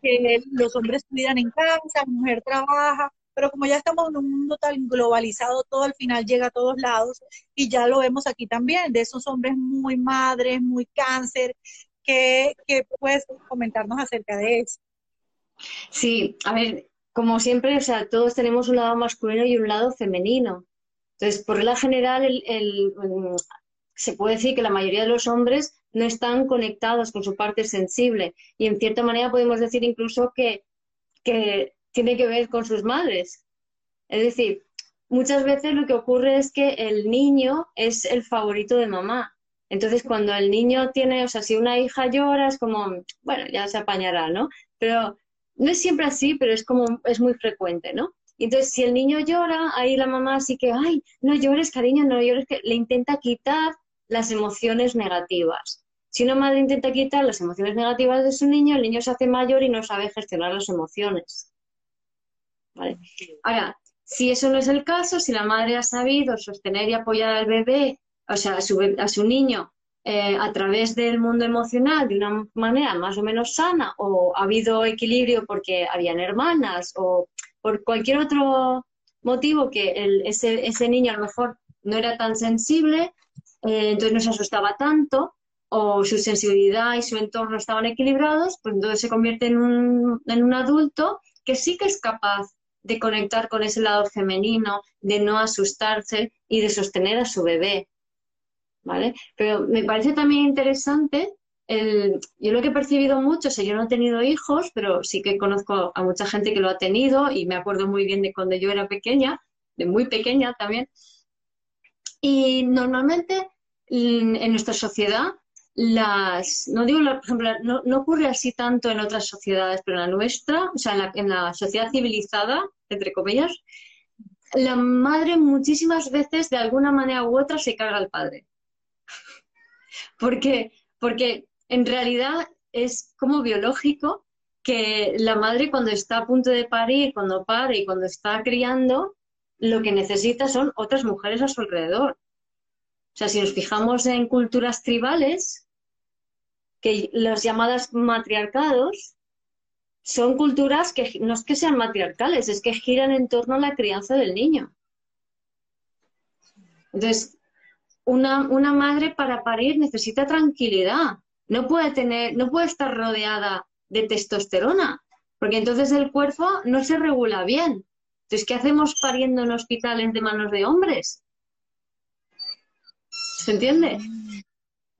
que los hombres cuidan en casa, la mujer trabaja, pero como ya estamos en un mundo tan globalizado, todo al final llega a todos lados y ya lo vemos aquí también, de esos hombres muy madres, muy cáncer, ¿Qué, puedes comentarnos acerca de eso? Sí, a ver, como siempre, o sea, todos tenemos un lado masculino y un lado femenino. Entonces, por la general, el, mm, se puede decir que la mayoría de los hombres no están conectados con su parte sensible y en cierta manera podemos decir incluso que tiene que ver con sus madres. Es decir, muchas veces lo que ocurre es que el niño es el favorito de mamá entonces, cuando el niño tiene, o sea, si una hija llora, es como, bueno, ya se apañará, ¿no? Pero no es siempre así, pero es como, es muy frecuente, ¿no? Entonces, si el niño llora, ahí la mamá sí que, ay, no llores, cariño, no llores, que le intenta quitar las emociones negativas. Si una madre intenta quitar las emociones negativas de su niño, el niño se hace mayor y no sabe gestionar las emociones. ¿Vale? Ahora, si eso no es el caso, si la madre ha sabido sostener y apoyar al bebé o sea, a su, a su niño eh, a través del mundo emocional de una manera más o menos sana o ha habido equilibrio porque habían hermanas o por cualquier otro motivo que ese, ese, niño a lo mejor no era tan sensible, eh, entonces no se asustaba tanto o su sensibilidad y su entorno estaban equilibrados, pues entonces se convierte en un, en un adulto que sí que es capaz de conectar con ese lado femenino, de no asustarse y de sostener a su bebé. ¿Vale? Pero me parece también interesante, el, yo lo que he percibido mucho, o yo no he tenido hijos, pero sí que conozco a mucha gente que lo ha tenido y me acuerdo muy bien de cuando yo era pequeña, de muy pequeña también. Y normalmente en nuestra sociedad, las, no digo, por ejemplo, no, no, ocurre así tanto en otras sociedades, pero en la nuestra, o sea, en la, en la sociedad civilizada, entre comillas, la madre muchísimas veces, de alguna manera u otra, se carga al padre. Porque, porque en realidad es como biológico que la madre cuando está a punto de parir, cuando pare y cuando está criando, lo que necesita son otras mujeres a su alrededor. O sea, si nos fijamos en culturas tribales, que las llamadas matriarcados son culturas que no es que sean matriarcales, es que giran en torno a la crianza del niño. Entonces, una, una madre para parir necesita tranquilidad. No puede tener, no puede estar rodeada de testosterona, porque entonces el cuerpo no se regula bien. Entonces, ¿qué hacemos pariendo en hospitales de manos de hombres? ¿Se entiende?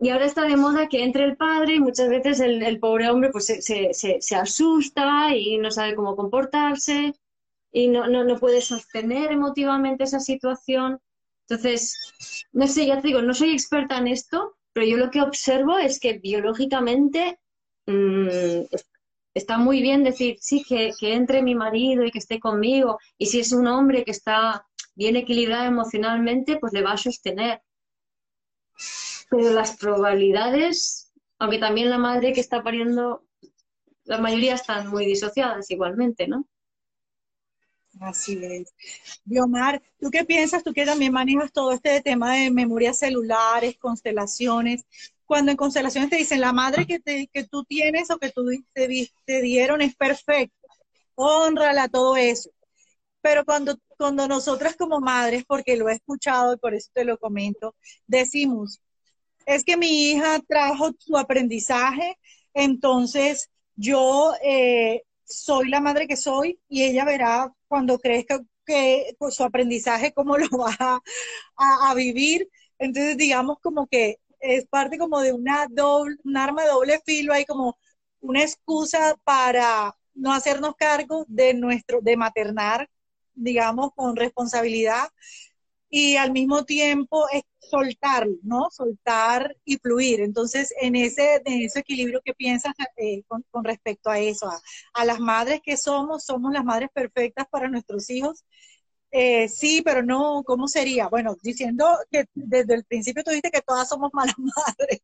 Y ahora está de moda que entre el padre y muchas veces el, pobre hombre pues se, asusta y no sabe cómo comportarse y no, no, puede sostener emotivamente esa situación. Entonces, no sé, ya te digo, no soy experta en esto, pero yo lo que observo es que biológicamente mm, está muy bien decir, sí, que, que, entre mi marido y que esté conmigo, y si es un hombre que está bien equilibrado emocionalmente, pues le va a sostener. Pero las probabilidades, aunque también la madre que está pariendo, la mayoría están muy disociadas igualmente, ¿no? Así es. Biomar, ¿tú qué piensas? Tú que también manejas todo este tema de memorias celulares, constelaciones. Cuando en constelaciones te dicen la madre que, que tú tienes o que tú te, dieron es perfecta, honrala, todo eso. Pero cuando, cuando nosotras como madres, porque lo he escuchado y por eso te lo comento, decimos, es que mi hija trajo su aprendizaje, entonces yo eh, soy la madre que soy y ella verá cuando crezca que su aprendizaje cómo lo va a, vivir. Entonces digamos como que es parte como de una doble, un arma de doble filo, hay como una excusa para no hacernos cargo de nuestro, de maternar, digamos, con responsabilidad y al mismo tiempo es soltar, ¿no? Soltar y fluir. Entonces, en ese, en ese equilibrio, ¿qué piensas eh, con, respecto a eso? A, las madres que somos, somos las madres perfectas para nuestros hijos. Eh, sí, pero no, ¿cómo sería? Bueno, diciendo que desde el principio tú dijiste que todas somos malas madres.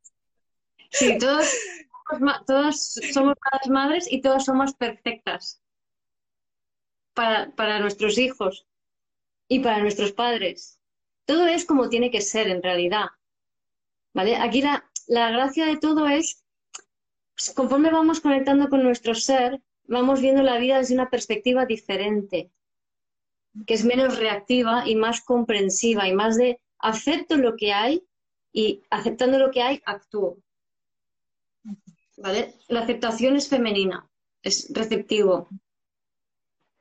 Sí, todas, todas somos malas madres y todas somos perfectas para, para nuestros hijos y para nuestros padres. Todo es como tiene que ser en realidad. ¿Vale? Aquí la, gracia de todo es, pues, conforme vamos conectando con nuestro ser, vamos viendo la vida desde una perspectiva diferente, que es menos reactiva y más comprensiva y más de acepto lo que hay y aceptando lo que hay, actúo. ¿Vale? La aceptación es femenina, es receptivo.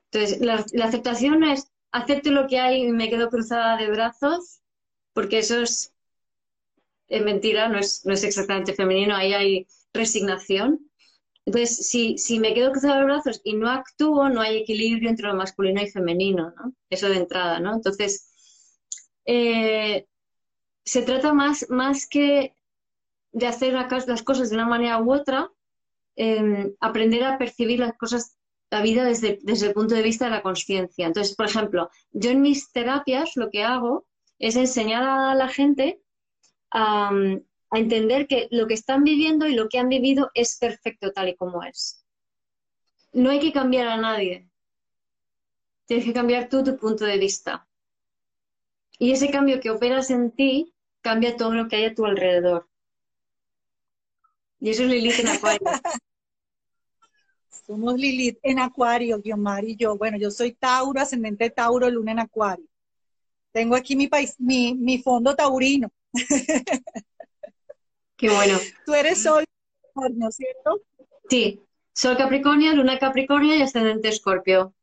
Entonces, la, la aceptación es acepto lo que hay y me quedo cruzada de brazos, porque eso es, mentira, no es, no es exactamente femenino, ahí hay resignación. Entonces, si, si me quedo cruzada de brazos y no actúo, no hay equilibrio entre lo masculino y femenino, ¿no? Eso de entrada, ¿no? Entonces, eh, se trata más, más que de hacer las cosas de una manera u otra, eh, aprender a percibir las cosas la vida desde, desde el punto de vista de la conciencia. Entonces, por ejemplo, yo en mis terapias lo que hago es enseñar a la gente a, entender que lo que están viviendo y lo que han vivido es perfecto tal y como es. No hay que cambiar a nadie. Tienes que cambiar tú tu punto de vista. Y ese cambio que operas en ti cambia todo lo que hay a tu alrededor. Y eso es Lilith en Acuario. Somos Lilith en Acuario, Guiomar y yo. Bueno, yo soy Tauro, ascendente Tauro, luna en Acuario. Tengo aquí mi, país, mi, mi fondo taurino. Qué bueno. Tú eres Sol Capricornio, ¿cierto? Sí, Sol Capricornio, Luna Capricornio y ascendente Escorpio.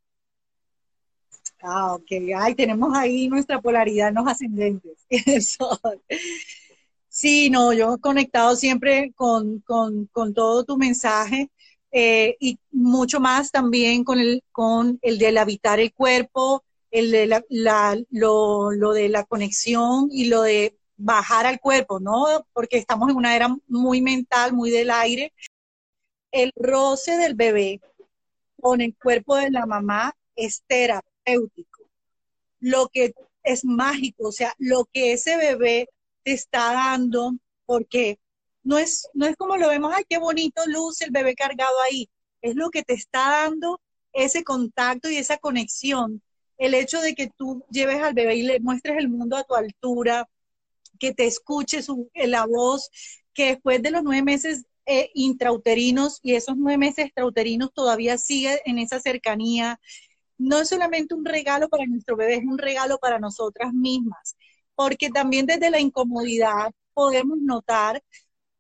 Ah, ok. Ay, tenemos ahí nuestra polaridad en los ascendentes. Sí, no, yo he conectado siempre con, con, con todo tu mensaje eh, y mucho más también con el, con el del habitar el cuerpo, el de la, lo, lo, de la conexión y lo de bajar al cuerpo, ¿no? Porque estamos en una era muy mental, muy del aire. El roce del bebé con el cuerpo de la mamá es terapéutico. lo que es mágico, o sea, lo que ese bebé te está dando, porque no es, no es como lo vemos, ay, qué bonito luce el bebé cargado ahí, es lo que te está dando ese contacto y esa conexión. El hecho de que tú lleves al bebé y le muestres el mundo a tu altura, que te escuche su, la voz, que después de los nueve meses eh, intrauterinos y esos nueve meses extrauterinos todavía sigue en esa cercanía. No es solamente un regalo para nuestro bebé, es un regalo para nosotras mismas, porque también desde la incomodidad podemos notar,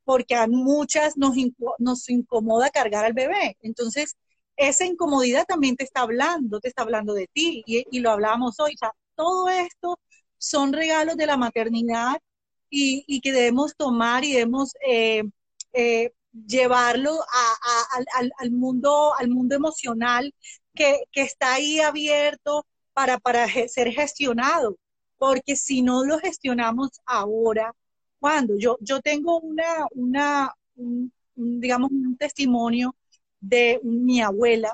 porque a muchas nos, nos incomoda cargar al bebé. Entonces, esa incomodidad también te está hablando, te está hablando de ti, y, lo hablábamos hoy. todo esto son regalos de la maternidad y, que debemos tomar y debemos eh, eh, llevarlo al, mundo, al mundo emocional que, está ahí abierto para, para ser gestionado. Porque si no lo gestionamos ahora, cuando yo, yo tengo una, una digamos, un testimonio de mi abuela.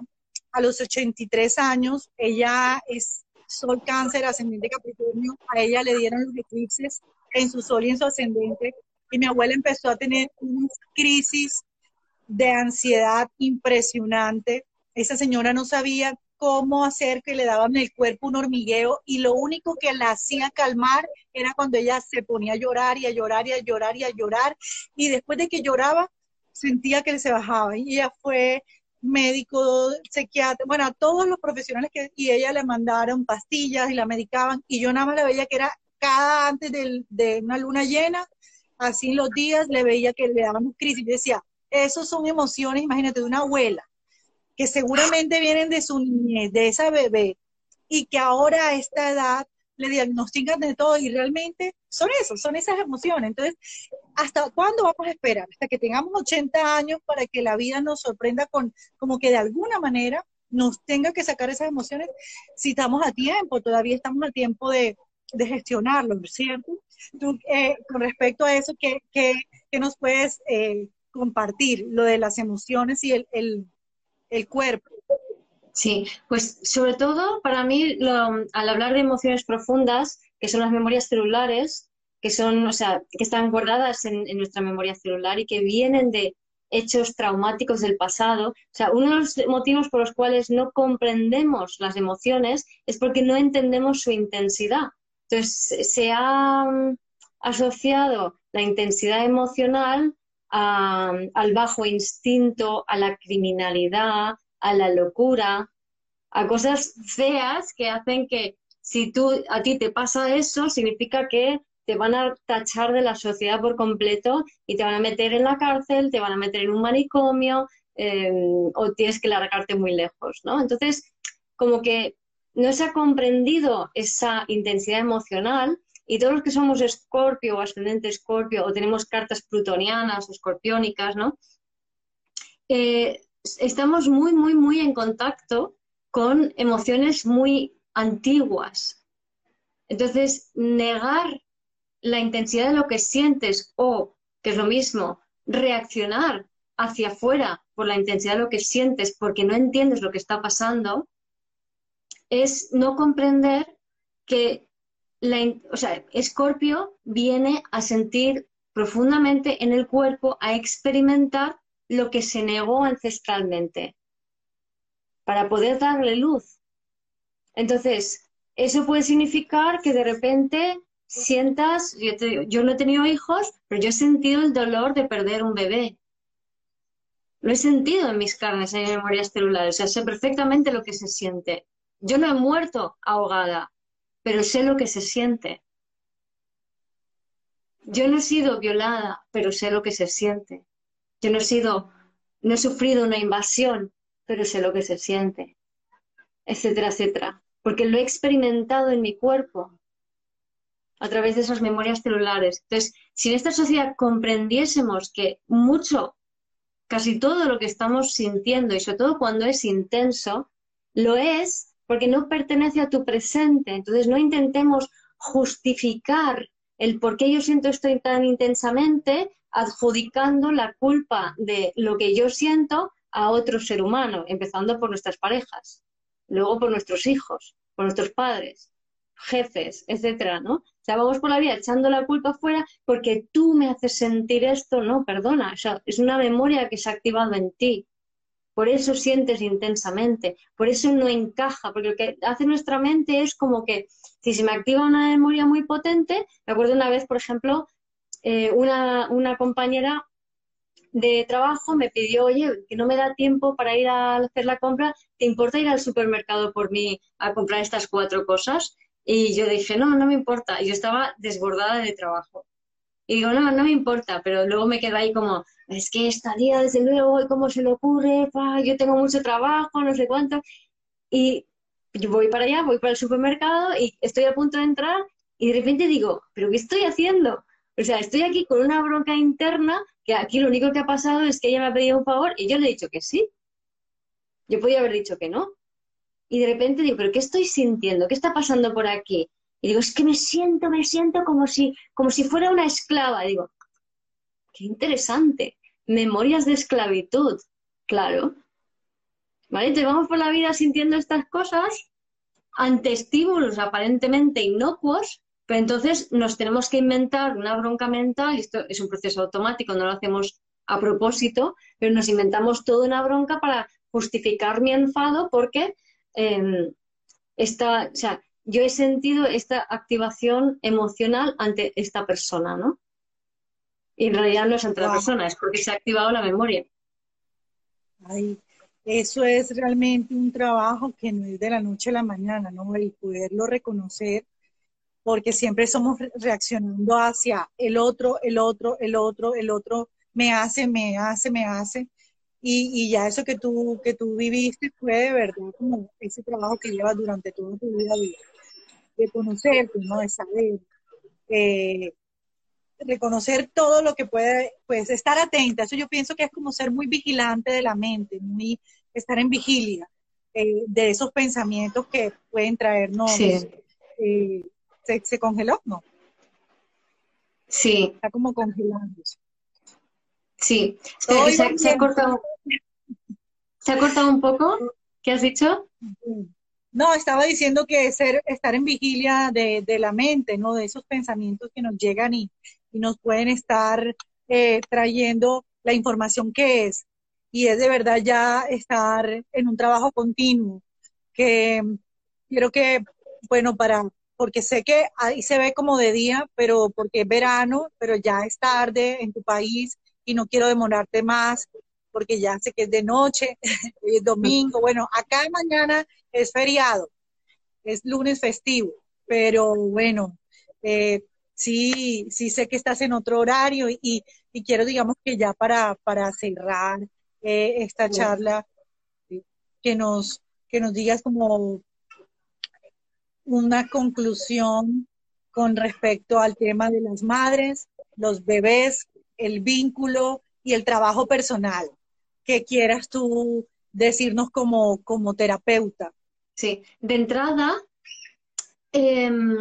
A los 83 años, ella es sol cáncer ascendente Capricornio, a ella le dieron los eclipses en su sol y en su ascendente, y mi abuela empezó a tener una crisis de ansiedad impresionante. Esa señora no sabía cómo hacer que le daban el cuerpo un hormigueo y lo único que la hacía calmar era cuando ella se ponía a llorar y a llorar y a llorar y a llorar. Y después de que lloraba sentía que se bajaba. Y ella fue médico, psiquiatra, bueno, a todos los profesionales que y ella le mandaron pastillas y la medicaban. Y yo nada más la veía que era cada antes de, una luna llena, así los días le veía que le daban crisis. y decía, esos son emociones, imagínate, de una abuela, que seguramente vienen de su niñez, de esa bebé, y que ahora a esta edad le diagnostican de todo y realmente son eso, son esas emociones. Entonces, ¿hasta cuándo vamos a esperar? Hasta que tengamos 80 años para que la vida nos sorprenda con, como que de alguna manera nos tenga que sacar esas emociones si estamos a tiempo, todavía estamos a tiempo de, de gestionarlo, ¿cierto? Tú, eh, con respecto a eso, ¿qué, qué, qué nos puedes eh, compartir? Lo de las emociones y el, el, el, cuerpo. Sí, pues sobre todo para mí, al hablar de emociones profundas, que son las memorias celulares, que son, o sea, que están guardadas en, en nuestra memoria celular y que vienen de, hechos traumáticos del pasado. O sea, uno de los motivos por los cuales no comprendemos las emociones es porque no entendemos su intensidad. Entonces, se ha mm, asociado la intensidad emocional al bajo instinto, a la criminalidad, a la locura, a cosas feas que hacen que si tú a ti te pasa eso, significa que te van a tachar de la sociedad por completo y te van a meter en la cárcel, te van a meter en un manicomio em, o tienes que largarte muy lejos, ¿no? Entonces, como que no se ha comprendido esa intensidad emocional y todos los que somos escorpio o ascendente escorpio o tenemos cartas plutonianas o escorpiónicas, ¿no? Eh, estamos muy, muy, muy en contacto con emociones muy antiguas. Entonces, negar la intensidad de lo que sientes o, que es lo mismo, reaccionar hacia afuera por la intensidad de lo que sientes porque no entiendes lo que está pasando, es no comprender que o sea, Escorpio viene a sentir profundamente en el cuerpo, a experimentar lo que se negó ancestralmente, para poder darle luz. Entonces, eso puede significar que de repente sientas, yo, yo no he tenido hijos, pero yo he sentido el dolor de perder un bebé. Lo he sentido en mis carnes, en memorias celulares, o sea, sé perfectamente lo que se siente. Yo no he muerto ahogada, pero sé lo que se siente. Yo no he sido violada, pero sé lo que se siente. Yo no he sido, no he sufrido una invasión, pero sé lo que se siente, etcétera, etcétera. Porque lo he experimentado en mi cuerpo a través de esas memorias celulares. Entonces, si en esta sociedad comprendiésemos que mucho, casi todo lo que estamos sintiendo, y sobre todo cuando es intenso, lo es porque no pertenece a tu presente. Entonces no intentemos justificar el por qué yo siento esto tan intensamente adjudicando la culpa de lo que yo siento a otro ser humano, empezando por nuestras parejas, luego por nuestros hijos, por nuestros padres. jefes, etcétera, ¿no? O sea, vamos por la vida echando la culpa afuera porque tú me haces sentir esto, no, perdona, o sea, es una memoria que se ha activado en ti. Por eso sientes intensamente, por eso no encaja, porque lo que hace nuestra mente es como que si se me activa una memoria muy potente, me acuerdo una vez, por ejemplo, eh, una, una compañera de trabajo me pidió, oye, que no me da tiempo para ir a hacer la compra, ¿te importa ir al supermercado por mí a comprar estas cuatro cosas? Y yo dije, no, no me importa. Y yo estaba desbordada de trabajo. Y digo, no, no me importa, pero luego me quedo ahí como, es que esta día, desde luego, ¿cómo se le ocurre? yo tengo mucho trabajo, no sé cuánto. Y yo voy para allá, voy para el supermercado y estoy a punto de entrar y de repente digo, ¿pero qué estoy haciendo? O sea, estoy aquí con una bronca interna que aquí lo único que ha pasado es que ella me ha pedido un favor y yo le he dicho que sí. Yo podía haber dicho que no. Y de repente digo, ¿pero qué estoy sintiendo? ¿Qué está pasando por aquí? Y digo, es que me siento, me siento como si, como si fuera una esclava. digo, qué interesante. Memorias de esclavitud. Claro. ¿Vale? Entonces vamos por la vida sintiendo estas cosas ante estímulos aparentemente inocuos, pero entonces nos tenemos que inventar una bronca mental, y esto es un proceso automático, no lo hacemos a propósito, pero nos inventamos toda una bronca para justificar mi enfado porque eh, esta, o sea, yo he sentido esta activación emocional ante esta persona, ¿no? Y en realidad no es ante la persona, es porque se ha activado la memoria. Ay, eso es realmente un trabajo que no es de la noche a la mañana, ¿no? El poderlo reconocer, porque siempre somos reaccionando hacia el otro, el otro, el otro, el otro, me hace, me hace, me hace. Y, y, ya eso que tú, que tú viviste fue de verdad como ese trabajo que llevas durante toda tu vida de, conocerte, ¿no? De saber, eh, reconocer todo lo que puede, pues estar atenta. Eso yo pienso que es como ser muy vigilante de la mente, muy estar en vigilia eh, de esos pensamientos que pueden traernos. Sí. Eh, se, se, congeló, ¿no? Sí. Está como congelándose. Sí, se, se, ha cortado, ¿Se ha cortado un poco? ¿Qué has dicho? No, estaba diciendo que ser, estar en vigilia de, de la mente, ¿no? De esos pensamientos que nos llegan y, y nos pueden estar eh, trayendo la información que es. Y es de verdad ya estar en un trabajo continuo, que quiero que, bueno, para, porque sé que ahí se ve como de día, pero porque es verano, pero ya es tarde en tu país y no quiero demorarte más porque ya sé que es de noche, hoy es domingo, bueno, acá mañana es feriado, es lunes festivo, pero bueno, eh, sí, sí sé que estás en otro horario y, y quiero, digamos que ya para, para cerrar eh, esta charla, que nos, que nos digas como una conclusión con respecto al tema de las madres, los bebés, el vínculo y el trabajo personal que quieras tú decirnos como, como terapeuta. Sí, de entrada, em,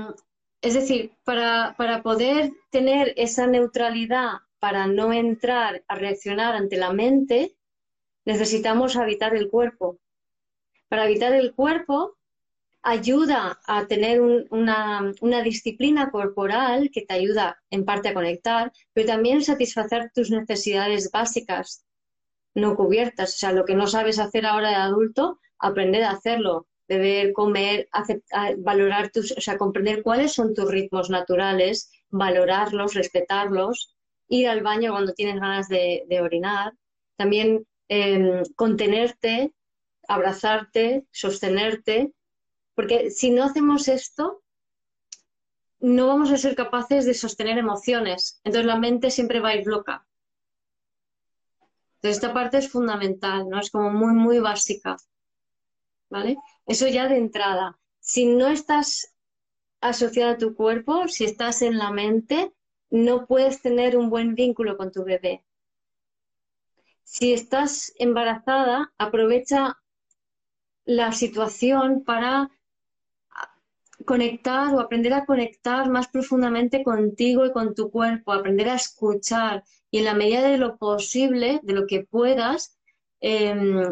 es decir, para, para poder tener esa neutralidad, para no entrar a reaccionar ante la mente, necesitamos habitar el cuerpo. Para habitar el cuerpo, ayuda a tener una, una, disciplina corporal que te ayuda en parte a conectar, pero también satisfacer tus necesidades básicas no cubiertas. O sea, lo que no sabes hacer ahora de adulto, aprender a hacerlo. Beber, comer, aceptar, valorar tus, o sea, comprender cuáles son tus ritmos naturales, valorarlos, respetarlos, ir al baño cuando tienes ganas de, orinar, también em, contenerte, abrazarte, sostenerte, porque si no hacemos esto, no vamos a ser capaces de sostener emociones. Entonces la mente siempre va a ir loca. Entonces, esta parte es fundamental, ¿no? Es como muy, muy básica. ¿Vale? Eso ya de entrada. Si no estás asociada a tu cuerpo, si estás en la mente, no puedes tener un buen vínculo con tu bebé. Si estás embarazada, aprovecha la situación para conectar o aprender a conectar más profundamente contigo y con tu cuerpo, aprender a escuchar y en la medida de lo posible, de lo que puedas, em,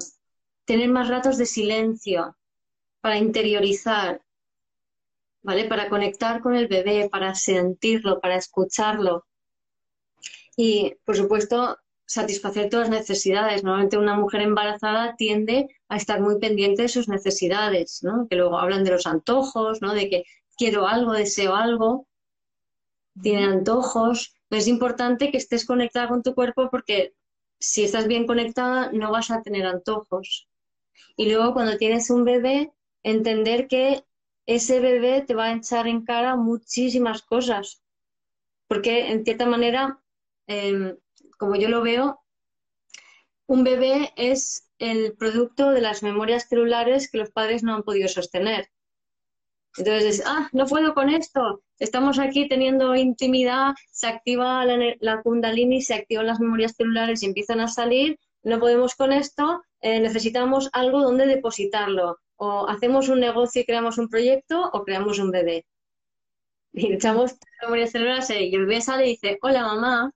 tener más ratos de silencio para interiorizar. ¿vale? Para conectar con el bebé, para sentirlo, para escucharlo. Y, por supuesto, satisfacer todas las necesidades. Normalmente una mujer embarazada tiende a estar muy pendiente de sus necesidades, ¿no? Que luego hablan de los antojos, ¿no? De que quiero algo, deseo algo, tiene antojos. Es importante que estés conectada con tu cuerpo porque si estás bien conectada no vas a tener antojos. Y luego cuando tienes un bebé, entender que ese bebé te va a echar en cara muchísimas cosas. Porque en cierta manera, em, como yo lo veo, un bebé es el producto de las memorias celulares que los padres no han podido sostener. Entonces, ah, no puedo con esto, estamos aquí teniendo intimidad, se activa la, la kundalini, se activan las memorias celulares y empiezan a salir, no podemos con esto, eh, necesitamos algo donde depositarlo. O hacemos un negocio y creamos un proyecto o creamos un bebé. Y echamos memorias celulares y el bebé sale y dice, hola mamá.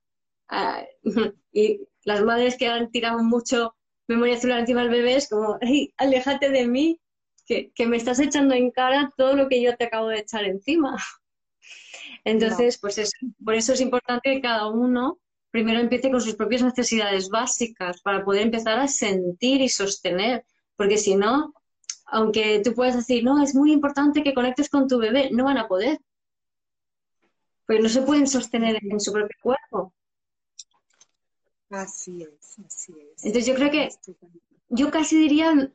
Ah, y las madres que han tirado mucho memoria celular encima del bebé es como, hey, aléjate de mí, que, me estás echando en cara todo lo que yo te acabo de echar encima. Entonces, pues por eso es importante que cada uno primero empiece con sus propias necesidades básicas para poder empezar a sentir y sostener, porque si no, aunque tú puedas decir, no, es muy importante que conectes con tu bebé, no van a poder, porque no se pueden sostener en su propio cuerpo. Así es, así es. Entonces yo creo que, yo casi diría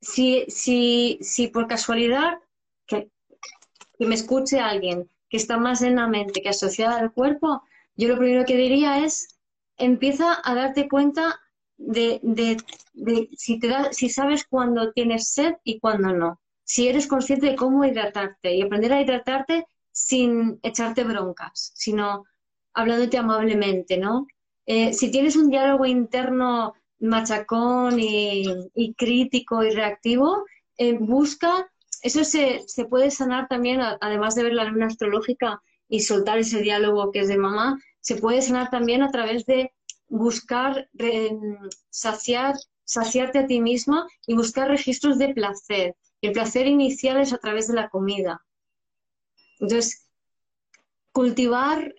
si, si, si por casualidad que, me escuche alguien que está más en la mente que asociada al cuerpo, yo lo primero que diría es, empieza a darte cuenta de, si, te da, si sabes cuándo tienes sed y cuándo no. Si eres consciente de cómo hidratarte y aprender a hidratarte sin echarte broncas, sino hablándote amablemente, ¿no? Eh, si tienes un diálogo interno machacón y, crítico y reactivo, eh, busca, eso se, puede sanar también, además de ver la luna astrológica y soltar ese diálogo que es de mamá, se puede sanar también a través de buscar saciar, saciarte a ti misma y buscar registros de placer. El placer inicial es a través de la comida. Entonces, cultivar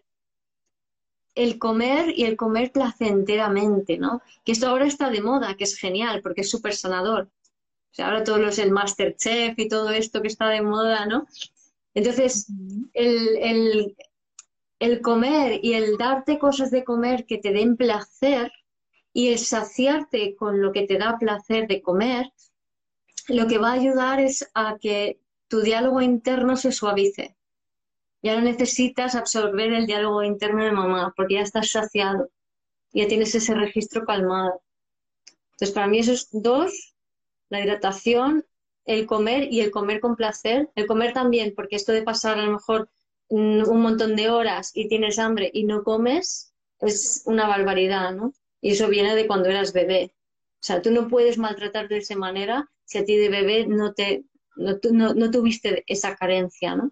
el comer y el comer placenteramente, ¿no? Que esto ahora está de moda, que es genial, porque es súper sanador. O sea, ahora todos los, el Masterchef y todo esto que está de moda, ¿no? Entonces, el, el comer y el darte cosas de comer que te den placer y el saciarte con lo que te da placer de comer, lo que va a ayudar es a que tu diálogo interno se suavice. Ya no necesitas absorber el diálogo interno de mamá, porque ya estás saciado, ya tienes ese registro calmado. Entonces, para mí esos dos, la hidratación, el comer y el comer con placer, el comer también, porque esto de pasar a lo mejor un montón de horas y tienes hambre y no comes, es una barbaridad, ¿no? Y eso viene de cuando eras bebé. O sea, tú no puedes maltratar de esa manera si a ti de bebé no, te, no, no tuviste esa carencia, ¿no?